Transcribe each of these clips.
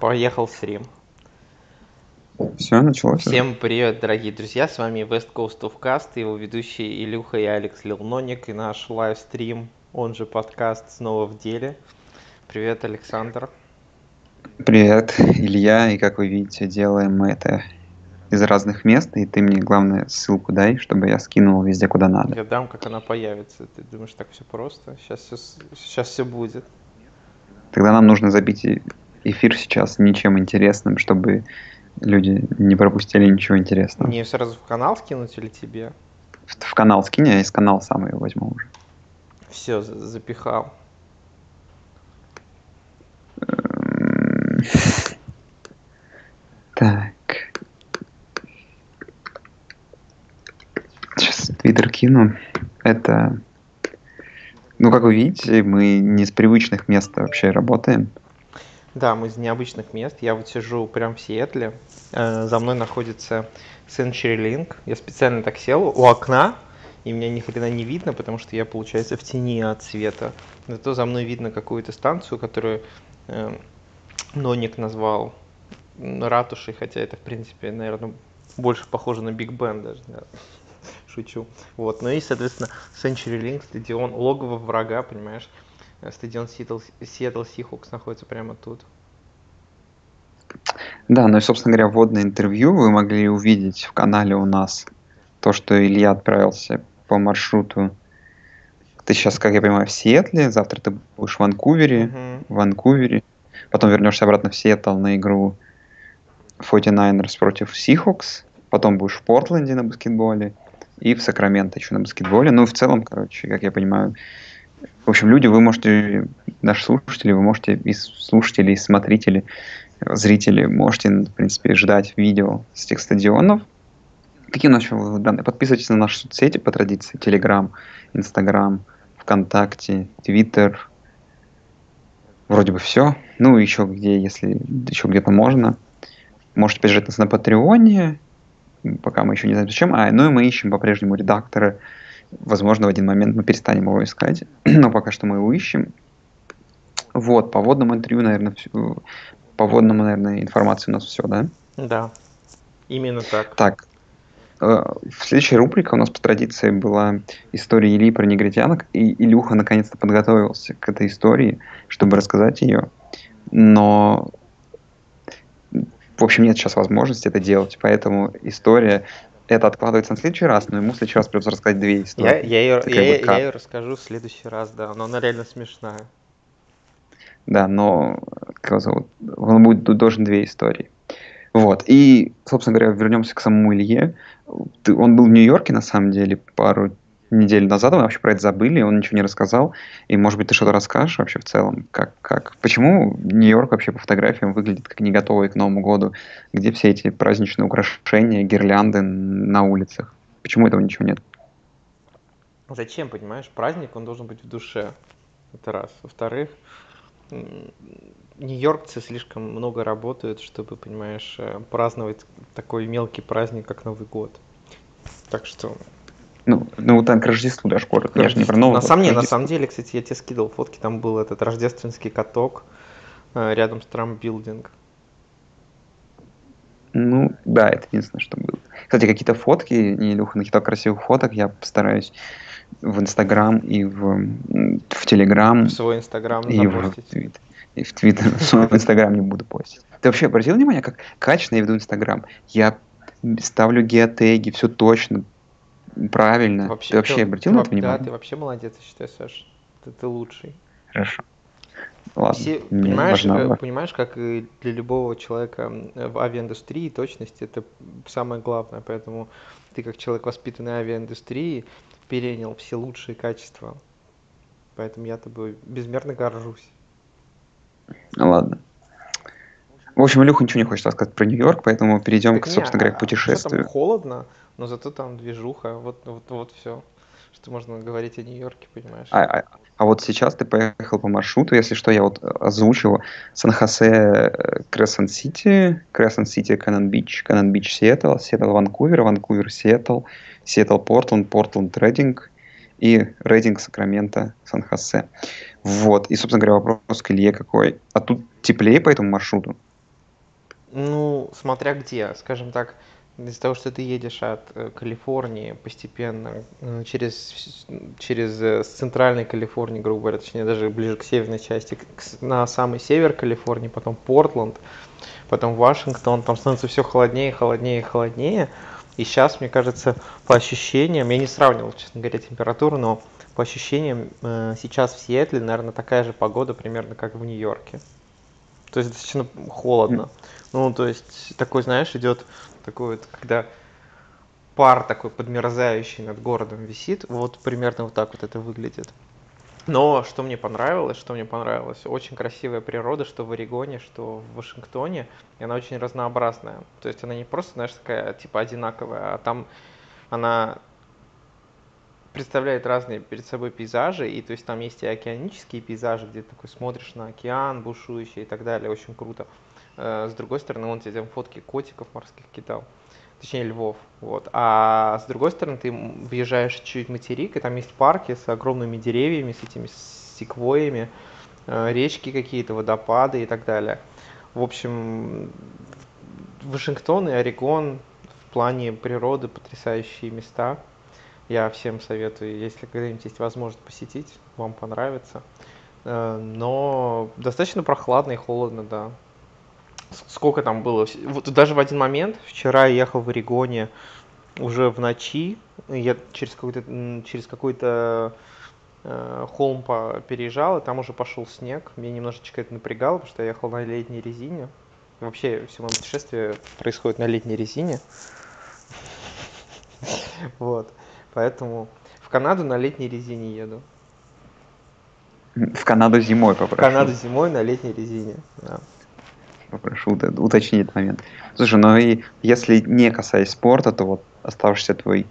Поехал стрим. Все, началось? Всем привет, дорогие друзья, с вами West Coast of Cast, его ведущие Илюха и Алекс Лилноник, и наш лайвстрим, он же подкаст, снова в деле. Привет, Александр. Привет, Илья, и как вы видите, делаем мы это из разных мест, и ты мне, главное, ссылку дай, чтобы я скинул везде, куда надо. Я дам, как она появится. Ты думаешь, так все просто? Сейчас все, сейчас все будет. Тогда нам нужно забить эфир сейчас ничем интересным, чтобы люди не пропустили ничего интересного. Мне сразу в канал скинуть или тебе? В, в канал скинь, я из канала сам его возьму уже. Все, запихал. Так. Сейчас твиттер кину. Это... Ну, как вы видите, мы не с привычных мест вообще работаем. Да, мы из необычных мест. Я вот сижу прямо в Сиэтле. Э, за мной находится CenturyLink. Я специально так сел у окна, и меня ни хрена не видно, потому что я, получается, в тени от света. Зато за мной видно какую-то станцию, которую э, Ноник назвал ратушей, хотя это, в принципе, наверное, больше похоже на Биг Бен даже. Да. Шучу. Вот. Ну и, соответственно, CenturyLink, стадион, логово врага, понимаешь? Стадион Seattle, Seattle Seahawks находится прямо тут. Да, ну и, собственно говоря, вводное интервью вы могли увидеть в канале у нас. То, что Илья отправился по маршруту. Ты сейчас, как я понимаю, в Сиэтле, завтра ты будешь в Ванкувере, uh-huh. в Ванкувере. Потом вернешься обратно в Сиэтл на игру 49ers против Seahawks. Потом будешь в Портленде на баскетболе и в Сакраменто еще на баскетболе. Ну, в целом, короче, как я понимаю, в общем, люди, вы можете, наши слушатели, вы можете и слушатели, и смотрители, зрители, можете, в принципе, ждать видео с этих стадионов. Какие у нас данные? Подписывайтесь на наши соцсети по традиции. Телеграм, Инстаграм, ВКонтакте, Твиттер. Вроде бы все. Ну, еще где, если еще где-то можно. Можете поддержать нас на Патреоне, пока мы еще не знаем зачем. А, ну и мы ищем по-прежнему редактора Возможно, в один момент мы перестанем его искать, но пока что мы его ищем. Вот, по водному интервью, наверное, по водному, наверное, информации у нас все, да? Да, именно так. Так, э, в следующей рубрике у нас по традиции была история Ильи про негритянок, и Илюха наконец-то подготовился к этой истории, чтобы рассказать ее. Но, в общем, нет сейчас возможности это делать, поэтому история это откладывается на следующий раз, но ему в следующий раз придется рассказать две истории. Я, я, ее, я, я, я ее расскажу в следующий раз, да, но она реально смешная. Да, но как зовут? он будет должен две истории. Вот. И, собственно говоря, вернемся к самому Илье. Он был в Нью-Йорке, на самом деле, пару неделю назад, мы вообще про это забыли, он ничего не рассказал. И, может быть, ты что-то расскажешь вообще в целом? Как, как? Почему Нью-Йорк вообще по фотографиям выглядит как не готовый к Новому году? Где все эти праздничные украшения, гирлянды на улицах? Почему этого ничего нет? Зачем, понимаешь? Праздник, он должен быть в душе. Это раз. Во-вторых, нью-йоркцы слишком много работают, чтобы, понимаешь, э, праздновать такой мелкий праздник, как Новый год. Так что ну, ну там к Рождеству даже скоро. Я же не про Новый на самом, на самом деле, кстати, я тебе скидывал фотки, там был этот рождественский каток э, рядом с Трамп-билдинг. Ну, да, это единственное, что было. Кстати, какие-то фотки, не Илюха накидал красивых фоток, я постараюсь в Инстаграм и в, в Телеграм. В свой Инстаграм и в, твит, и в Твиттер. В свой Инстаграм не буду постить. Ты вообще обратил внимание, как качественно я веду Инстаграм? Я ставлю геотеги, все точно, Правильно. Вообще, ты вообще ты, обратил ты, на это внимание? Да, ты вообще молодец, я считаю, Саш. Ты, ты лучший. Хорошо. Ладно, Все, понимаешь, важно... Э, понимаешь, как и для любого человека в авиаиндустрии точность это самое главное, поэтому ты как человек, воспитанный авиаиндустрией, перенял все лучшие качества. Поэтому я тобой безмерно горжусь. Ладно. В общем, Илюха ничего не хочет рассказать про Нью-Йорк, поэтому перейдем, так к, собственно не, говоря, к а путешествию. Там холодно, но зато там движуха, вот, вот, вот все, что можно говорить о Нью-Йорке, понимаешь? А, а, а вот сейчас ты поехал по маршруту, если что, я вот озвучил Сан-Хосе, Крессент-Сити, Крессент-Сити, Каннон-Бич, Каннон-Бич, Сиэтл, Сиэтл, Ванкувер, Ванкувер, Сиэтл, Сиэтл, Портленд, Портленд, Рейдинг и Рейдинг, Сакраменто, Сан-Хосе. Вот, и, собственно говоря, вопрос к Илье какой. А тут теплее по этому маршруту? Ну, смотря где, скажем так, из-за того, что ты едешь от э, Калифорнии постепенно э, через, через э, с центральной Калифорнии, грубо говоря, точнее даже ближе к северной части, на самый север Калифорнии, потом Портленд, потом Вашингтон, там становится все холоднее, холоднее, холоднее. И сейчас, мне кажется, по ощущениям, я не сравнивал, честно говоря, температуру, но по ощущениям сейчас в Сиэтле, наверное, такая же погода примерно, как в Нью-Йорке. То есть достаточно холодно. Ну, то есть такой, знаешь, идет такой вот, когда пар такой подмерзающий над городом висит, вот примерно вот так вот это выглядит. Но что мне понравилось, что мне понравилось, очень красивая природа, что в Орегоне, что в Вашингтоне, и она очень разнообразная. То есть она не просто, знаешь, такая типа одинаковая, а там она представляет разные перед собой пейзажи, и то есть там есть и океанические пейзажи, где ты такой смотришь на океан бушующий и так далее, очень круто. Э, с другой стороны, он тебе там фотки котиков морских кидал, точнее львов, вот. А с другой стороны, ты въезжаешь чуть материк, и там есть парки с огромными деревьями, с этими секвоями, э, речки какие-то, водопады и так далее. В общем, Вашингтон и Орегон в плане природы потрясающие места. Я всем советую, если когда-нибудь есть возможность посетить, вам понравится. Э, но достаточно прохладно и холодно, да сколько там было, вот даже в один момент, вчера я ехал в Орегоне уже в ночи, я через какой-то, через какой-то э, холм по, переезжал, и там уже пошел снег, меня немножечко это напрягало, потому что я ехал на летней резине, вообще все мое путешествие происходит на летней резине, вот, поэтому в Канаду на летней резине еду. В Канаду зимой попрошу. В Канаду зимой на летней резине, да попрошу уточнить этот момент. Слушай, ну и если не касаясь спорта, то вот оставшийся твой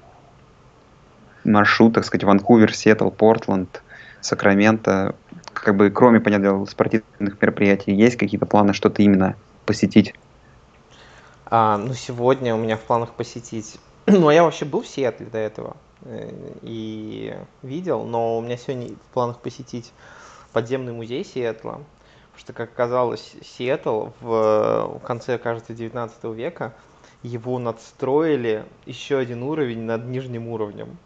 маршрут, так сказать, Ванкувер, Сиэтл, Портленд, Сакраменто, как бы кроме, понятно, спортивных мероприятий, есть какие-то планы что-то именно посетить? А, ну, сегодня у меня в планах посетить... ну, а я вообще был в Сиэтле до этого э, и видел, но у меня сегодня в планах посетить подземный музей Сиэтла что, как оказалось, Сиэтл в конце, кажется, 19 века его надстроили еще один уровень над нижним уровнем.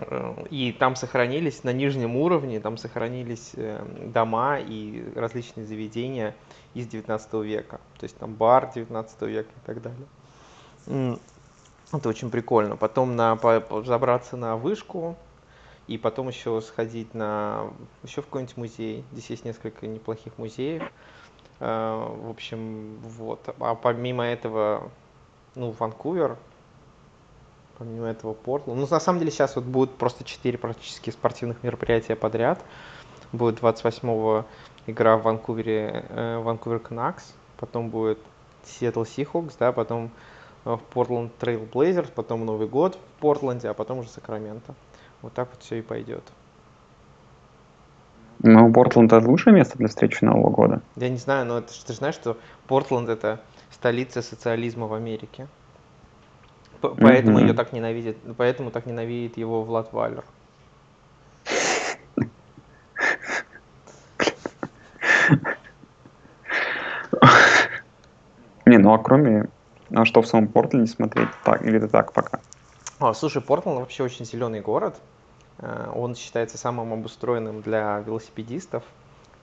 Э, и там сохранились на нижнем уровне, там сохранились э, дома и различные заведения из 19 века. То есть там бар 19 века и так далее. Это очень прикольно. Потом на, забраться на вышку, и потом еще сходить на еще в какой-нибудь музей. Здесь есть несколько неплохих музеев. Э, в общем, вот. А помимо этого, ну, Ванкувер, помимо этого Портленд. Ну, на самом деле сейчас вот будет просто 4 практически спортивных мероприятия подряд. Будет 28-го игра в Ванкувере, э, Ванкувер Canucks, потом будет Seattle Seahawks, да, потом э, в Портленд Trail Blazers, потом Новый год в Портленде, а потом уже Сакраменто. Вот так вот все и пойдет. Ну, Портленд это лучшее место для встречи Нового года. Я не знаю, но это, ты же знаешь, что Портленд это столица социализма в Америке. П- поэтому mm-hmm. ее так ненавидит, поэтому так ненавидит его Влад Валер. Не, ну а кроме, а что в самом Портленде смотреть? Так, или это так пока? А, слушай, Портленд вообще очень зеленый город. Э, он считается самым обустроенным для велосипедистов.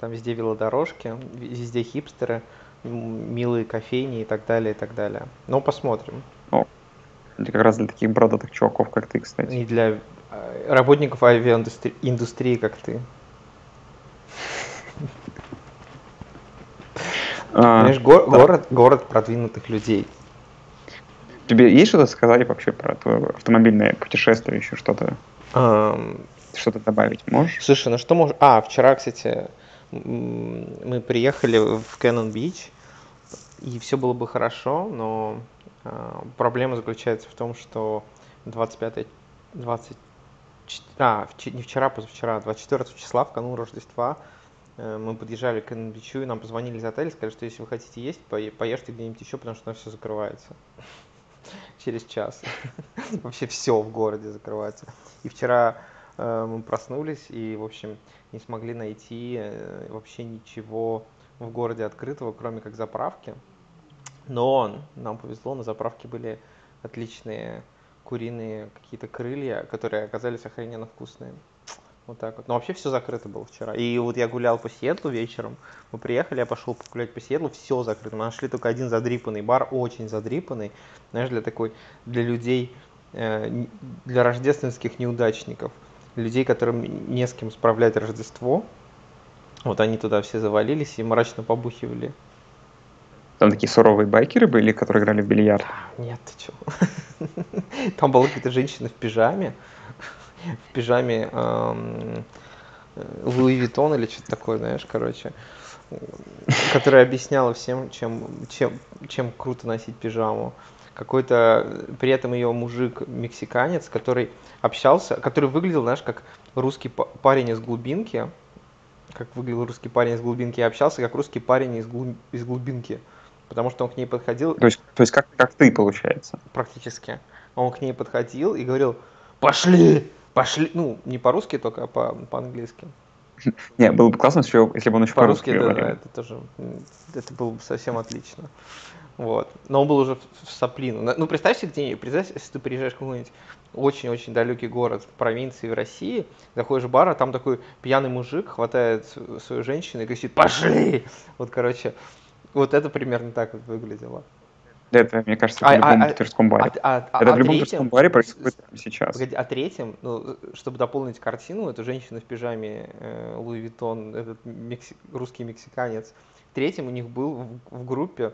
Там везде велодорожки, везде хипстеры, милые кофейни и так далее, и так далее. Но посмотрим. О, это как раз для таких бородатых чуваков, как ты, кстати. И для э, работников авиаиндустрии, как ты. А, Знаешь, город, город продвинутых людей. Тебе есть что-то сказать вообще про твое автомобильное путешествие, еще что-то? Um, что-то добавить можешь? Слушай, ну что можешь... А, вчера, кстати, мы приехали в Cannon Beach, и все было бы хорошо, но uh, проблема заключается в том, что 25 20 а, не вчера, позавчера, 24 числа, в канун Рождества, э, мы подъезжали к Канн-Бичу, и нам позвонили из отеля, сказали, что если вы хотите есть, поешьте где-нибудь еще, потому что нас все закрывается через час. Вообще все в городе закрывается. И вчера э, мы проснулись и, в общем, не смогли найти э, вообще ничего в городе открытого, кроме как заправки. Но нам повезло, на заправке были отличные куриные какие-то крылья, которые оказались охрененно вкусные. Вот так вот. Но вообще все закрыто было вчера. И вот я гулял по Сиэтлу вечером. Мы приехали, я пошел погулять по Сиэтлу, все закрыто. Мы нашли только один задрипанный бар, очень задрипанный. Знаешь, для такой, для людей, э, для рождественских неудачников. Людей, которым не с кем справлять Рождество. Вот они туда все завалились и мрачно побухивали. Там такие суровые байкеры были, которые играли в бильярд? Нет, ты чё? Там была какая-то женщина в пижаме, в пижаме эм, Луи Виттон или что-то такое, знаешь, короче, которая объясняла всем, чем, чем, чем круто носить пижаму. Какой-то при этом ее мужик мексиканец, который общался, который выглядел, знаешь, как русский парень из глубинки, как выглядел русский парень из глубинки, и общался как русский парень из, глуб... из глубинки потому что он к ней подходил... То есть, то есть как, как ты, получается? Практически. Он к ней подходил и говорил, пошли, пошли, ну, не по-русски только, а по- по-английски. Не, было бы классно, если бы он еще по-русски, по-русски говорил. Да, это тоже, это было бы совсем отлично. Вот. Но он был уже в Саплину. Ну, представь себе где представь, если ты приезжаешь в какой-нибудь очень-очень далекий город в провинции в России, заходишь в бар, а там такой пьяный мужик хватает свою женщину и говорит, пошли! Вот, короче, вот это примерно так вот выглядело. Это, мне кажется, это а, в любом а, питерском баре. А, а, это а в любом третьем, баре происходит сейчас. Погоди, а третьем, ну, чтобы дополнить картину, эту женщину в пижаме э, Луи Виттон, этот мекси... русский мексиканец. Третьим у них был в, в группе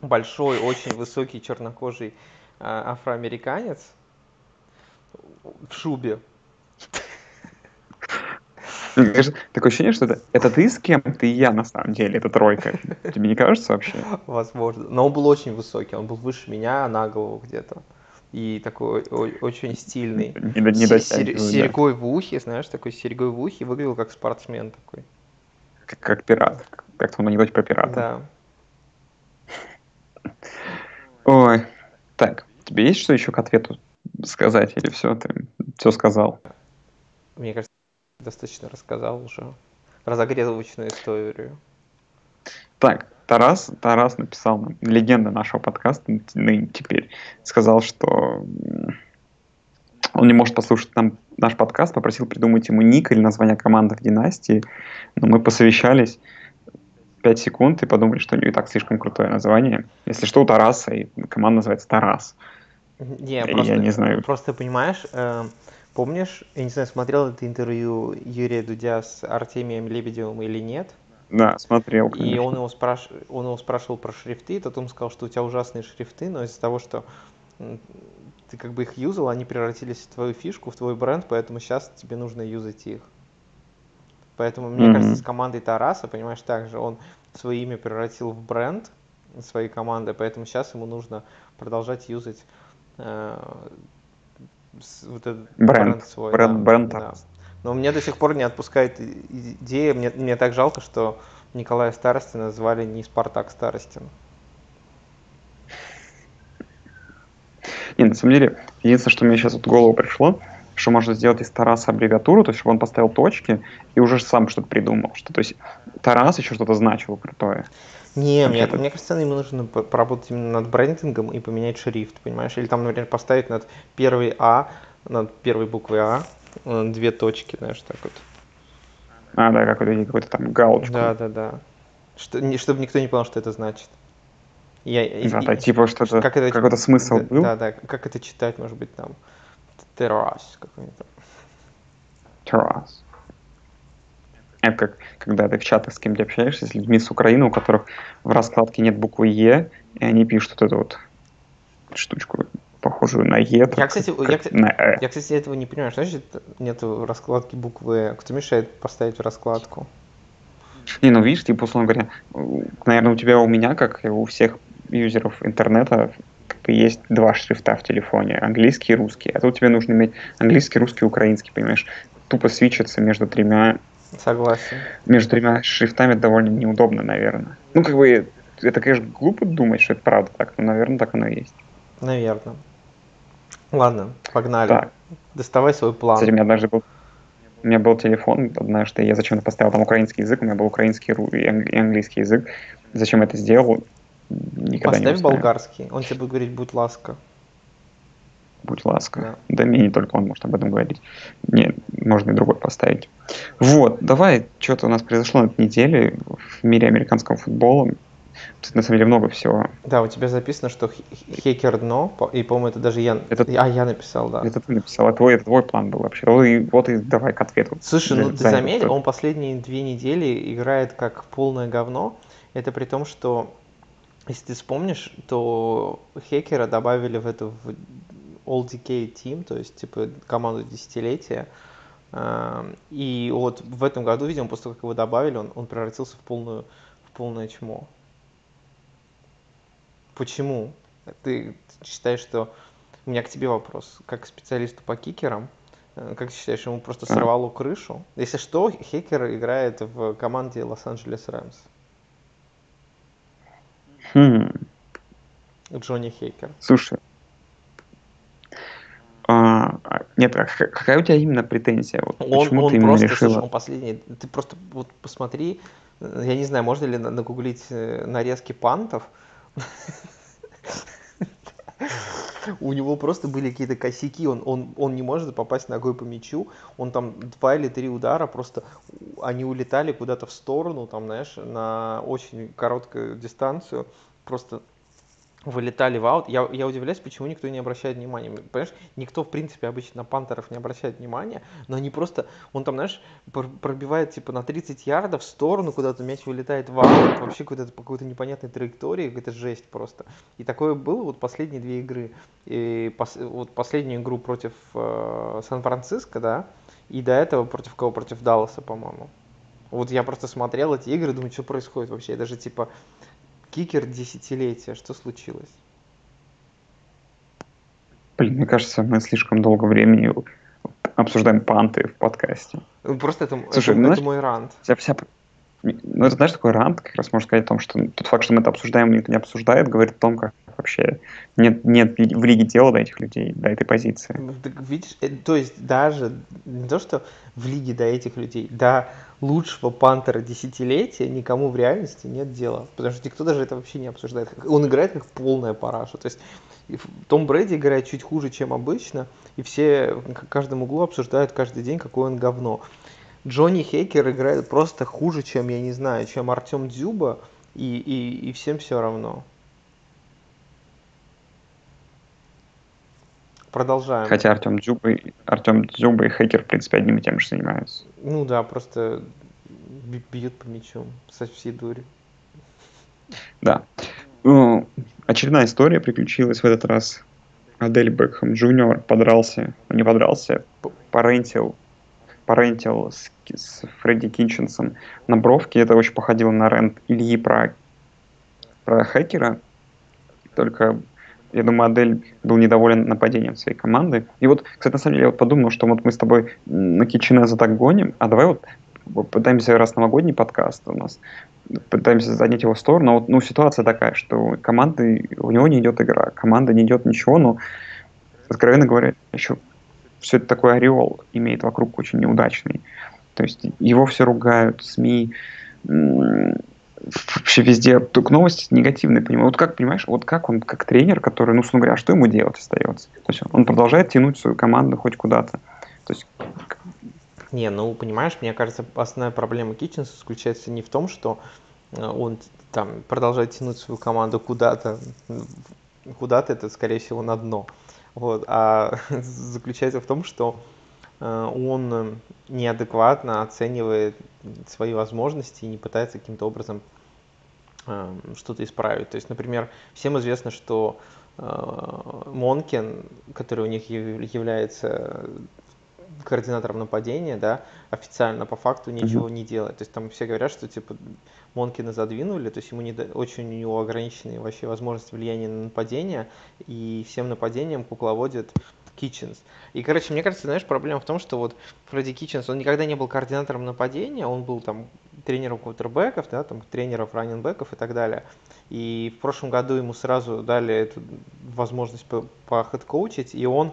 большой, очень высокий чернокожий э, афроамериканец в шубе. Такое ощущение, что это, это ты с кем-то и я на самом деле, это тройка. Тебе не кажется вообще? Возможно. Но он был очень высокий, он был выше меня на голову где-то. И такой очень стильный. Не, не с, серьгой в ухе, знаешь, такой серьгой в ухе, выглядел как спортсмен такой. Как, как пират. Как в анекдоте про пирата. Да. Ой. Так, тебе есть что еще к ответу сказать? Или все, ты все сказал? Мне кажется, достаточно рассказал уже разогревочную историю. Так, Тарас, Тарас написал легенда нашего подкаста ныне теперь, сказал, что он не может послушать нам наш подкаст, попросил придумать ему ник или название команды в династии, но мы посовещались 5 секунд и подумали, что у него и так слишком крутое название. Если что, у Тараса, и команда называется Тарас. Не, просто, я не знаю. Просто понимаешь, э, Помнишь, я не знаю, смотрел это интервью Юрия Дудя с Артемием Лебедевым или нет? Да, смотрел. Конечно. И он его, спраш... он его спрашивал про шрифты, тот ему сказал, что у тебя ужасные шрифты, но из-за того, что ты как бы их юзал, они превратились в твою фишку, в твой бренд, поэтому сейчас тебе нужно юзать их. Поэтому, мне mm-hmm. кажется, с командой Тараса, понимаешь, также он свое имя превратил в бренд своей команды, поэтому сейчас ему нужно продолжать юзать э, вот этот бренд, бренд свой. Бренд, да, бренд да. Но мне до сих пор не отпускает идея, мне, мне так жалко, что Николая Старостина звали не Спартак Старостин. Не, на самом деле, единственное, что мне сейчас вот в голову пришло, что можно сделать из Тараса аббревиатуру, то есть чтобы он поставил точки и уже сам что-то придумал. Что, то есть Тарас еще что-то значил крутое. Не, мне, мне кажется, ему нужно поработать именно над брендингом и поменять шрифт, понимаешь? Или там, например, поставить над первой А, над первой буквой А э, две точки, знаешь, так вот. А, да, какой-то какой там галочку. Да, да, да. Что, не, чтобы никто не понял, что это значит. Я, да, и, да, типа что-то, как это, какой-то смысл да, был. Да, да, как это читать, может быть, там, террас какой-нибудь. Террас. Это как, когда ты в чатах с кем-то общаешься, с людьми с Украины, у которых в раскладке нет буквы Е, и они пишут вот эту вот штучку, похожую на Е. Я, кстати, я, на э. я, кстати, этого не понимаю. Что значит нет в раскладке буквы Э? Кто мешает поставить в раскладку? Не, ну видишь, типа, условно говоря, наверное, у тебя у меня, как и у всех юзеров интернета, как есть два шрифта в телефоне, английский и русский. А тут тебе нужно иметь английский, русский, украинский, понимаешь? Тупо свечиться между тремя Согласен. Между тремя шрифтами довольно неудобно, наверное. Ну, как бы, это, конечно, глупо думать, что это правда так, но, наверное, так оно и есть. Наверное. Ладно, погнали. Так. Доставай свой план. Кстати, у меня однажды был, у меня был телефон однажды, я зачем-то поставил там украинский язык, у меня был украинский и английский язык. Зачем это сделал, никогда Поставь не болгарский, он тебе будет говорить «будь ласка». Будь ласка. Да. да мне не только он может об этом говорить. Не, можно и другой поставить. Вот, давай, что-то у нас произошло на этой неделе в мире американского футбола. Тут, на самом деле много всего. Да, у тебя записано, что хекер дно, и, по-моему, это даже я... Это, а, я написал, да. Это ты написал, а твой, это твой план был вообще. Вот и, вот и давай к ответу. Слушай, ну ты заметил, он последние две недели играет как полное говно. Это при том, что, если ты вспомнишь, то хекера добавили в эту в All Decade Team, то есть, типа, команду десятилетия. И вот в этом году, видимо, после того, как его добавили, он, он превратился в полную в полное чмо. Почему? Ты считаешь, что... У меня к тебе вопрос. Как к специалисту по кикерам, э, как ты считаешь, ему просто сорвало крышу? Если что, Хекер играет в команде Лос-Анджелес Рэмс. Хм. Джонни Хейкер. Слушай, а, нет, а какая у тебя именно претензия? Вот он, почему он ты просто, решила... слушай, он последний, ты просто вот посмотри, э, я не знаю, можно ли нагуглить э, нарезки пантов, у него просто были какие-то косяки, он, он, он не может попасть ногой по мячу, он там два или три удара, просто они улетали куда-то в сторону, там, знаешь, на очень короткую дистанцию, просто вылетали в аут. Я, я удивляюсь, почему никто не обращает внимания. Понимаешь, никто, в принципе, обычно на пантеров не обращает внимания, но они просто, он там, знаешь, пробивает, типа, на 30 ярдов в сторону, куда-то мяч вылетает в аут, вообще куда-то по какой-то непонятной траектории, какая-то жесть просто. И такое было вот последние две игры. И пос, вот последнюю игру против э, Сан-Франциско, да, и до этого против кого? Против Далласа, по-моему. Вот я просто смотрел эти игры, думаю, что происходит вообще. Я даже, типа, Кикер десятилетия. Что случилось? Блин, мне кажется, мы слишком долго времени обсуждаем панты в подкасте. Ну, просто это, Слушай, это, ну, это знаешь, мой рант. Вся, вся, ну, это, знаешь, такой рант как раз можно сказать о том, что тот факт, что мы это обсуждаем, никто не обсуждает, говорит о том, как вообще нет, нет в лиге дела до этих людей, до этой позиции. Так, видишь, э, то есть даже не то, что в лиге до этих людей, до лучшего пантера десятилетия никому в реальности нет дела. Потому что никто даже это вообще не обсуждает. Он играет как полная параша. То есть том Брэди играет чуть хуже, чем обычно, и все в каждом углу обсуждают каждый день, какое он говно. Джонни Хейкер играет просто хуже, чем, я не знаю, чем Артем Дзюба, и, и, и всем все равно. Продолжаем. Хотя Артем Дзюба, Артем Дзюба и Хейкер, в принципе, одним и тем же занимаются. Ну да, просто бьют по мячу со всей дури. Да. Ну, очередная история приключилась в этот раз. Адель Бекхэм Джуниор подрался, ну, не подрался, порентил, порентил с, с Фредди Кинченсом на бровке. Это очень походило на рент Ильи про, про хакера, только я думаю, Адель был недоволен нападением своей команды. И вот, кстати, на самом деле, я вот подумал, что вот мы с тобой на Кичинеза так гоним, а давай вот пытаемся раз новогодний подкаст у нас, пытаемся занять его в сторону, но вот, ну, ситуация такая, что команды, у него не идет игра, команда не идет ничего, но, откровенно говоря, еще все это такой ореол имеет вокруг очень неудачный. То есть его все ругают, СМИ, вообще везде только новости негативные, понимаю. Вот как, понимаешь, вот как он, как тренер, который, ну, говоря, что ему делать остается? То есть он продолжает тянуть свою команду хоть куда-то. То есть... Не, ну, понимаешь, мне кажется, основная проблема Китченса заключается не в том, что э, он там продолжает тянуть свою команду куда-то, куда-то это, скорее всего, на дно. Вот, а заключается в том, что он неадекватно оценивает свои возможности и не пытается каким-то образом э, что-то исправить. То есть, например, всем известно, что э, Монкин, который у них является координатором нападения, да, официально по факту ничего mm-hmm. не делает. То есть там все говорят, что типа Монкина задвинули, то есть ему не до... очень у него ограниченные вообще возможности влияния на нападение, и всем нападением кукловодит Китченс. И, короче, мне кажется, знаешь, проблема в том, что вот Фредди Китченс, он никогда не был координатором нападения, он был там тренером квотербеков, да, там тренеров раненбеков и так далее. И в прошлом году ему сразу дали эту возможность по, по хед-коучить, и он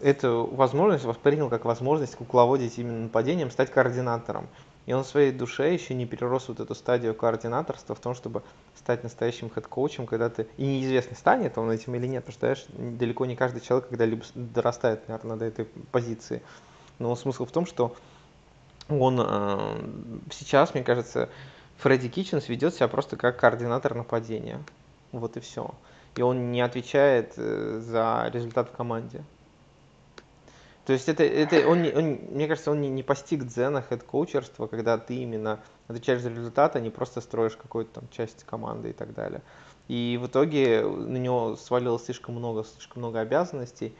эту возможность воспринял как возможность кукловодить именно нападением, стать координатором. И он в своей душе еще не перерос вот эту стадию координаторства в том, чтобы стать настоящим хед-коучем, когда ты... И неизвестно, станет он этим или нет, потому что, знаешь, далеко не каждый человек когда-либо дорастает, наверное, до этой позиции. Но смысл в том, что он э, сейчас, мне кажется, Фредди Китченс ведет себя просто как координатор нападения. Вот и все. И он не отвечает э, за результат в команде. То есть это, это он, он, мне кажется, он не, не постиг дзена хед-коучерства, когда ты именно отвечаешь за результат, а не просто строишь какую-то там часть команды и так далее. И в итоге на него свалилось слишком много, слишком много обязанностей,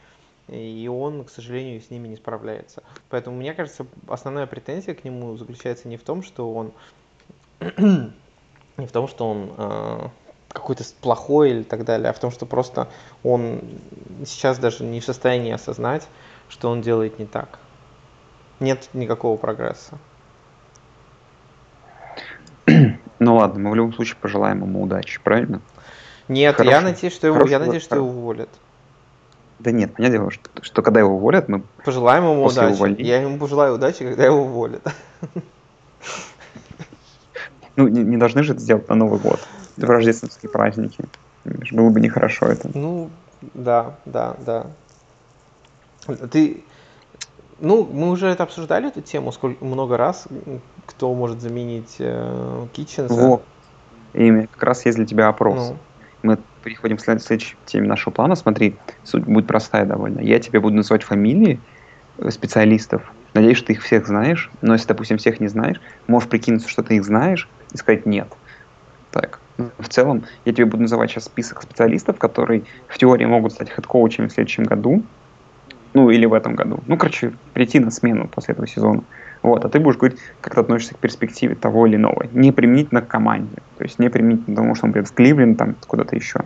и он, к сожалению, с ними не справляется. Поэтому, мне кажется, основная претензия к нему заключается не в том, что он не в том, что он э, какой-то плохой или так далее, а в том, что просто он сейчас даже не в состоянии осознать, что он делает не так. Нет никакого прогресса. Ну ладно, мы в любом случае пожелаем ему удачи, правильно? Нет, хороший, я надеюсь, что его, я надеюсь, что его уволят. Да нет, понятное дело, что, что когда его уволят, мы пожелаем ему удачи. Увольнения... Я ему пожелаю удачи, когда его уволят. Ну, не, не должны же это сделать на Новый год, в рождественские праздники. Было бы нехорошо это. Ну, да, да, да. Ты, ну, мы уже это обсуждали, эту тему, сколько, много раз, кто может заменить э, Китченса. Вот. Имя. Как раз есть для тебя опрос. Ну. Мы переходим к следующей теме нашего плана. Смотри, суть будет простая довольно. Я тебе буду называть фамилии э, специалистов. Надеюсь, что ты их всех знаешь. Но если, допустим, всех не знаешь, можешь прикинуться, что ты их знаешь, и сказать нет. Так. В целом, я тебе буду называть сейчас список специалистов, которые в теории могут стать хед-коучами в следующем году, ну или в этом году. Ну, короче, прийти на смену после этого сезона. Вот, а ты будешь говорить, как ты относишься к перспективе того или иного. Не применительно к команде. То есть не применительно тому, что он придет в Кливленд, там, куда-то еще.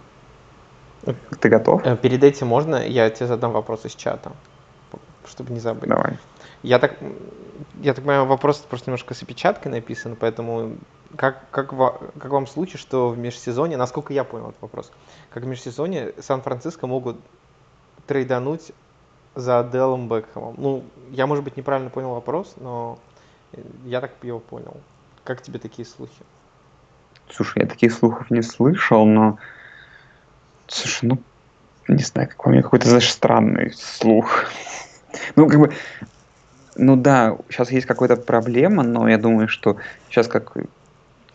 Ты готов? Э, перед этим можно я тебе задам вопрос из чата, чтобы не забыть. Давай. Я так, я так понимаю, вопрос просто немножко с опечаткой написан, поэтому как, как, как вам случай, что в межсезонье, насколько я понял этот вопрос, как в межсезонье Сан-Франциско могут трейдануть за Делом Бекхэмом? Ну, я, может быть, неправильно понял вопрос, но я так его понял. Как тебе такие слухи? Слушай, я таких слухов не слышал, но... Слушай, ну, не знаю, как по мне, какой-то, знаешь, странный слух. Ну, как бы, ну да, сейчас есть какая-то проблема, но я думаю, что сейчас как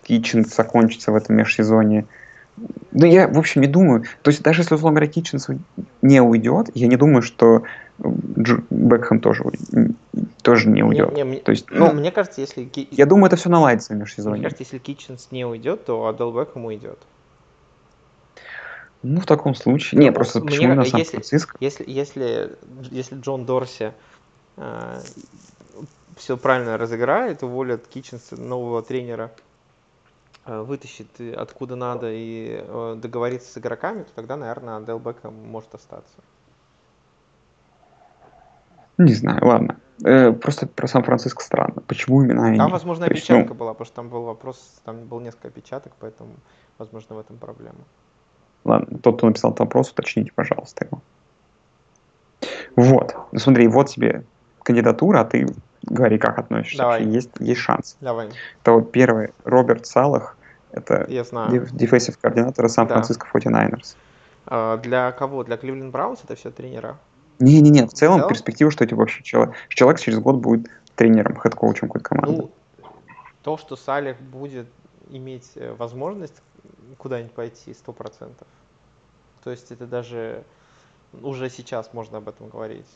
Китченс закончится в этом межсезоне. Ну, я, в общем, не думаю. То есть, даже если, условно говоря, Китченс не уйдет, я не думаю, что Дж... Бекхэм тоже, тоже не уйдет. Не, не, То есть, ну, мне кажется, если... Я думаю, это все наладится в межсезонье. Мне кажется, если Китченс не уйдет, то Адел Бекхэм уйдет. Ну, в таком случае. Не, просто мне, почему на Сан-Франциско? Если, если, если, если Джон Дорси э, все правильно разыграет, уволят Китченса, нового тренера, Э, вытащит откуда надо и э, договориться с игроками, то тогда, наверное, Дел Бекхэм может остаться. Не знаю, ладно. Э, просто про Сан-Франциско странно. Почему именно они? Там, возможно, опечатка есть, ну... была, потому что там был вопрос, там был несколько опечаток, поэтому, возможно, в этом проблема. Ладно, тот, кто написал этот вопрос, уточните, пожалуйста, его. Вот. Ну, смотри, вот тебе кандидатура, а ты говори, как относишься. Давай. Есть, есть шанс. Давай. Это вот первый, Роберт Салих, это defensive координатора Сан-Франциско да. 49ers. А, для кого? Для Кливленд Браунс это все тренера? Не-не-не, в целом, целом? перспектива, что это вообще человек, человек через год будет тренером, head coach ем какой-то команды. Ну, то, что Салих будет иметь э, возможность куда-нибудь пойти, сто процентов. То есть это даже уже сейчас можно об этом говорить.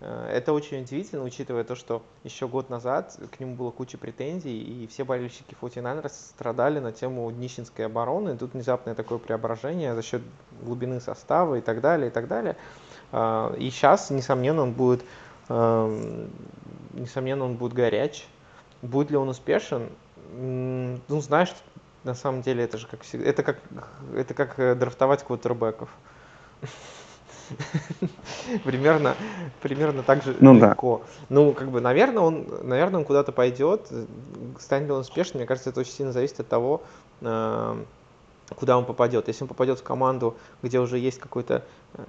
Э, это очень удивительно, учитывая то, что еще год назад к нему было куча претензий, и все болельщики 49ers страдали на тему днищенской обороны. И тут внезапное такое преображение за счет глубины состава и так далее, и так далее. Э, и сейчас, несомненно, он будет, эм, несомненно, он будет горяч. Будет ли он успешен? Ну, знаешь, на самом деле это же как всегда, это как, это как э, драфтовать квотербеков. примерно, примерно так же ну, легко. Да. Ну, как бы, наверное, он, наверное, он куда-то пойдет, станет ли он успешным, мне кажется, это очень сильно зависит от того, э, куда он попадет. Если он попадет в команду, где уже есть какой-то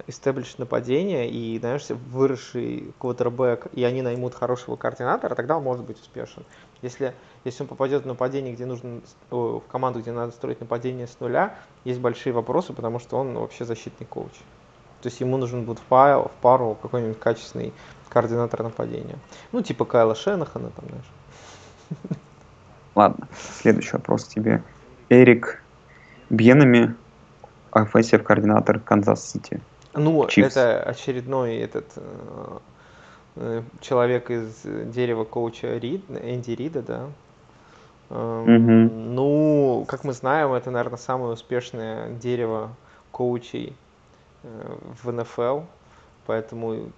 established нападение и, знаешь, выросший квотербек, и они наймут хорошего координатора, тогда он может быть успешен. Если, если он попадет в нападение, где нужно, в команду, где надо строить нападение с нуля, есть большие вопросы, потому что он вообще защитный коуч. То есть ему нужен будет в, пару, в пару какой-нибудь качественный координатор нападения. Ну, типа Кайла Шенахана, там, знаешь. Ладно, следующий вопрос к тебе. Эрик Бьенами, offensive координатор Канзас-Сити. Ну, Chiefs. это очередной этот э, э, человек из дерева коуча Рид, Энди Рида, да. Угу. Ну, как мы знаем, это, наверное, самое успешное дерево коучей э, в НФЛ, поэтому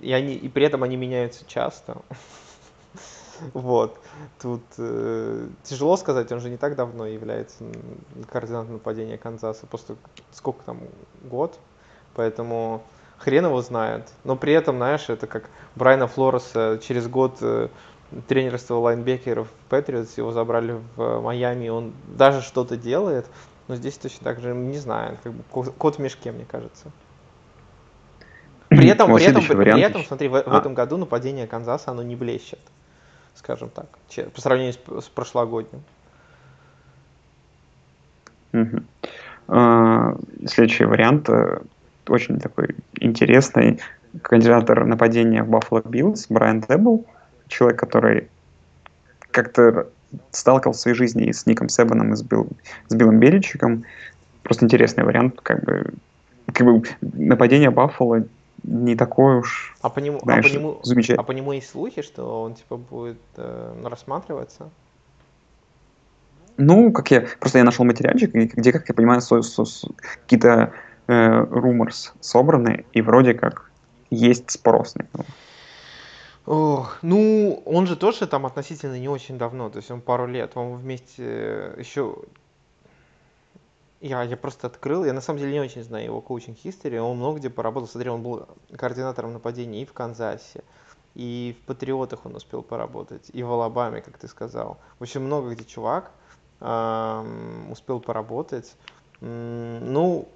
и они и при этом они меняются часто. Вот. Тут э, тяжело сказать, он же не так давно является координатором нападения Канзаса, просто сколько там, год, поэтому хрен его знает. Но при этом, знаешь, это как Брайана Флореса через год э, тренерства лайнбекеров Патриотс, его забрали в Майами, он даже что-то делает, но здесь точно так же не знаю, как бы кот в мешке, мне кажется. При этом, при этом, при этом, смотри, в, в а. этом году нападение Канзаса, оно не блещет скажем так, по сравнению с, с прошлогодним. Угу. Следующий вариант э, очень такой интересный. Координатор нападения Buffalo Bills Брайан Тебл, человек, который как-то сталкивался в своей жизни и с Ником Себаном, и с, Билл, с Биллом Беличиком. Просто интересный вариант, как бы, как бы нападение Баффало не такой уж, а по нему, знаешь, а по нему, замечательный. А по нему есть слухи, что он типа будет э, рассматриваться? Ну, как я, просто я нашел материальчик, где, как я понимаю, со, со, со, какие-то э, rumors собраны, и вроде как есть спрос на него. Ох, ну, он же тоже там относительно не очень давно, то есть он пару лет, он вместе э, еще я, я просто открыл, я на самом деле не очень знаю его коучинг history, он много где поработал, смотри, он был координатором нападения и в Канзасе, и в Патриотах он успел поработать, и в Алабаме, как ты сказал. В общем, много где чувак эм, успел поработать. ну,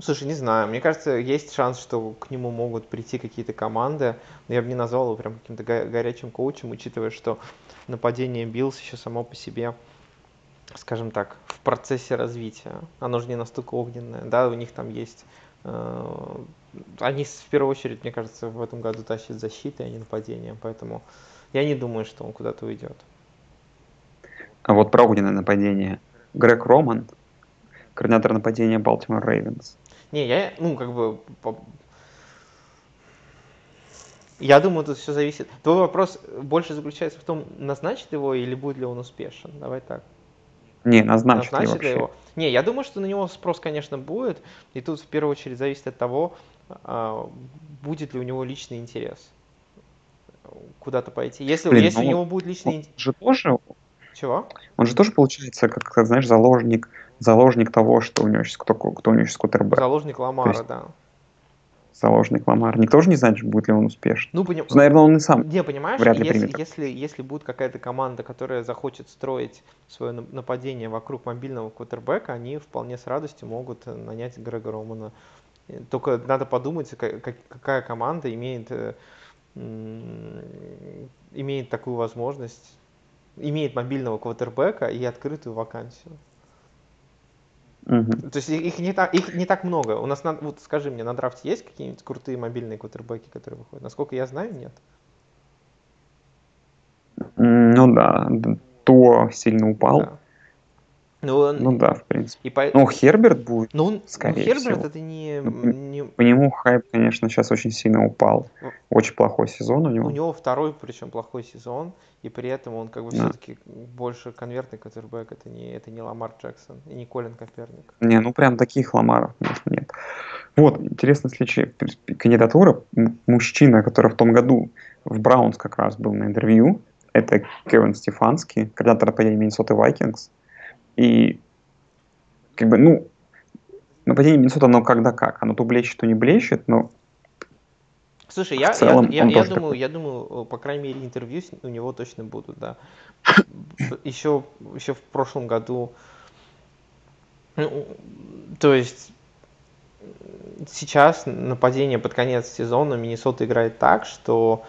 слушай, не знаю, мне кажется, есть шанс, что к нему могут прийти какие-то команды, но я бы не назвал его прям каким-то горячим коучем, учитывая, что нападение Биллс еще само по себе скажем так, в процессе развития. Оно же не настолько огненное, да, у них там есть... Э, они в первую очередь, мне кажется, в этом году тащат защитой, а не нападением, поэтому я не думаю, что он куда-то уйдет. А вот про огненное нападение. Грег Роман, координатор нападения Baltimore Ravens. Не, я, ну, как бы, я думаю, тут все зависит. Твой вопрос больше заключается в том, назначит его или будет ли он успешен. Давай так. Не, назначит, назначит ли его. Не, я думаю, что на него спрос, конечно, будет. И тут в первую очередь зависит от того, а, будет ли у него личный интерес куда-то пойти. Если, Блин, если у ну него будет личный интерес... же тоже... Чего? Он же тоже получается, как, знаешь, заложник, заложник того, что у него сейчас кто, кто у него сейчас кутербэк. Заложник Ламара, есть, да заложник Ламар. Никто же не знает, будет ли он успешен. Ну, поним... Наверное, он и сам не, понимаешь, вряд ли если, примет. Если, если будет какая-то команда, которая захочет строить свое нападение вокруг мобильного квотербека, они вполне с радостью могут нанять Грега Романа. Только надо подумать, какая команда имеет, э, имеет такую возможность, имеет мобильного квотербека и открытую вакансию. Угу. То есть их не, так, их не так много. У нас, на, вот скажи мне, на драфте есть какие-нибудь крутые мобильные квотербеки, которые выходят? Насколько я знаю, нет. Ну да, то сильно упал. Да. Ну, он... ну да, в принципе. И по... Ну, Херберт будет, ну, он... скорее ну, Херберт всего. это не, ну, не... По нему хайп, конечно, сейчас очень сильно упал. Ну, очень плохой сезон у него. У него второй, причем плохой сезон, и при этом он как бы да. все-таки больше конвертный катербэк, это не, это не Ламар Джексон и не Колин Коперник. Не, ну прям таких Ламаров, конечно, нет. Вот, интересно следующая кандидатура. Мужчина, который в том году в Браунс как раз был на интервью, это Кевин Стефанский, координатор нападения Миннесоты Вайкингс. И как бы, ну, нападение Миннесота, оно когда как. Оно то блещет, то не блещет, но Слушай, я, целом, я, я, я, думаю, такой. я думаю, по крайней мере, интервью у него точно будут, да. Еще, еще в прошлом году Ну, то есть сейчас нападение под конец сезона Миннесота играет так, что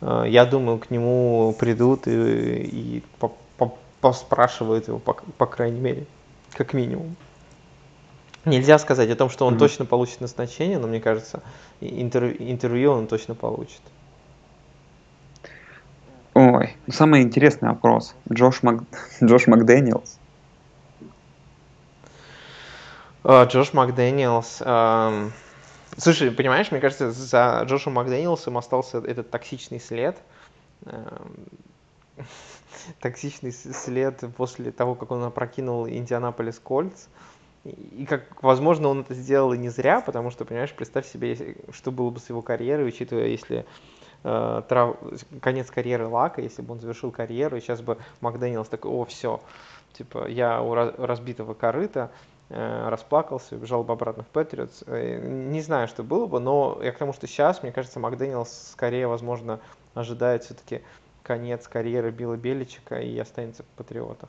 э, я думаю, к нему придут и, и поспрашивают его, по, по крайней мере, как минимум. Нельзя сказать о том, что он mm-hmm. точно получит назначение, но мне кажется, интервью, интервью он точно получит. Ой, самый интересный вопрос. Джош, Мак... Джош Макдэниелс. Uh, Джош Макдэниелс. Uh, слушай, понимаешь, мне кажется, за Джошем Макдэниелсом остался этот токсичный след. Uh, токсичный след после того, как он опрокинул Индианаполис Кольц. И как, возможно, он это сделал и не зря, потому что, понимаешь, представь себе, что было бы с его карьерой, учитывая, если э, трав... конец карьеры Лака, если бы он завершил карьеру, и сейчас бы Макдэниелс такой, о, все, типа, я у разбитого корыта, э, расплакался, убежал бы обратно в Патриотс. Э, не знаю, что было бы, но я к тому, что сейчас, мне кажется, Макдэниелс скорее, возможно, ожидает все-таки конец карьеры Билла Беличика и останется в Патриотах.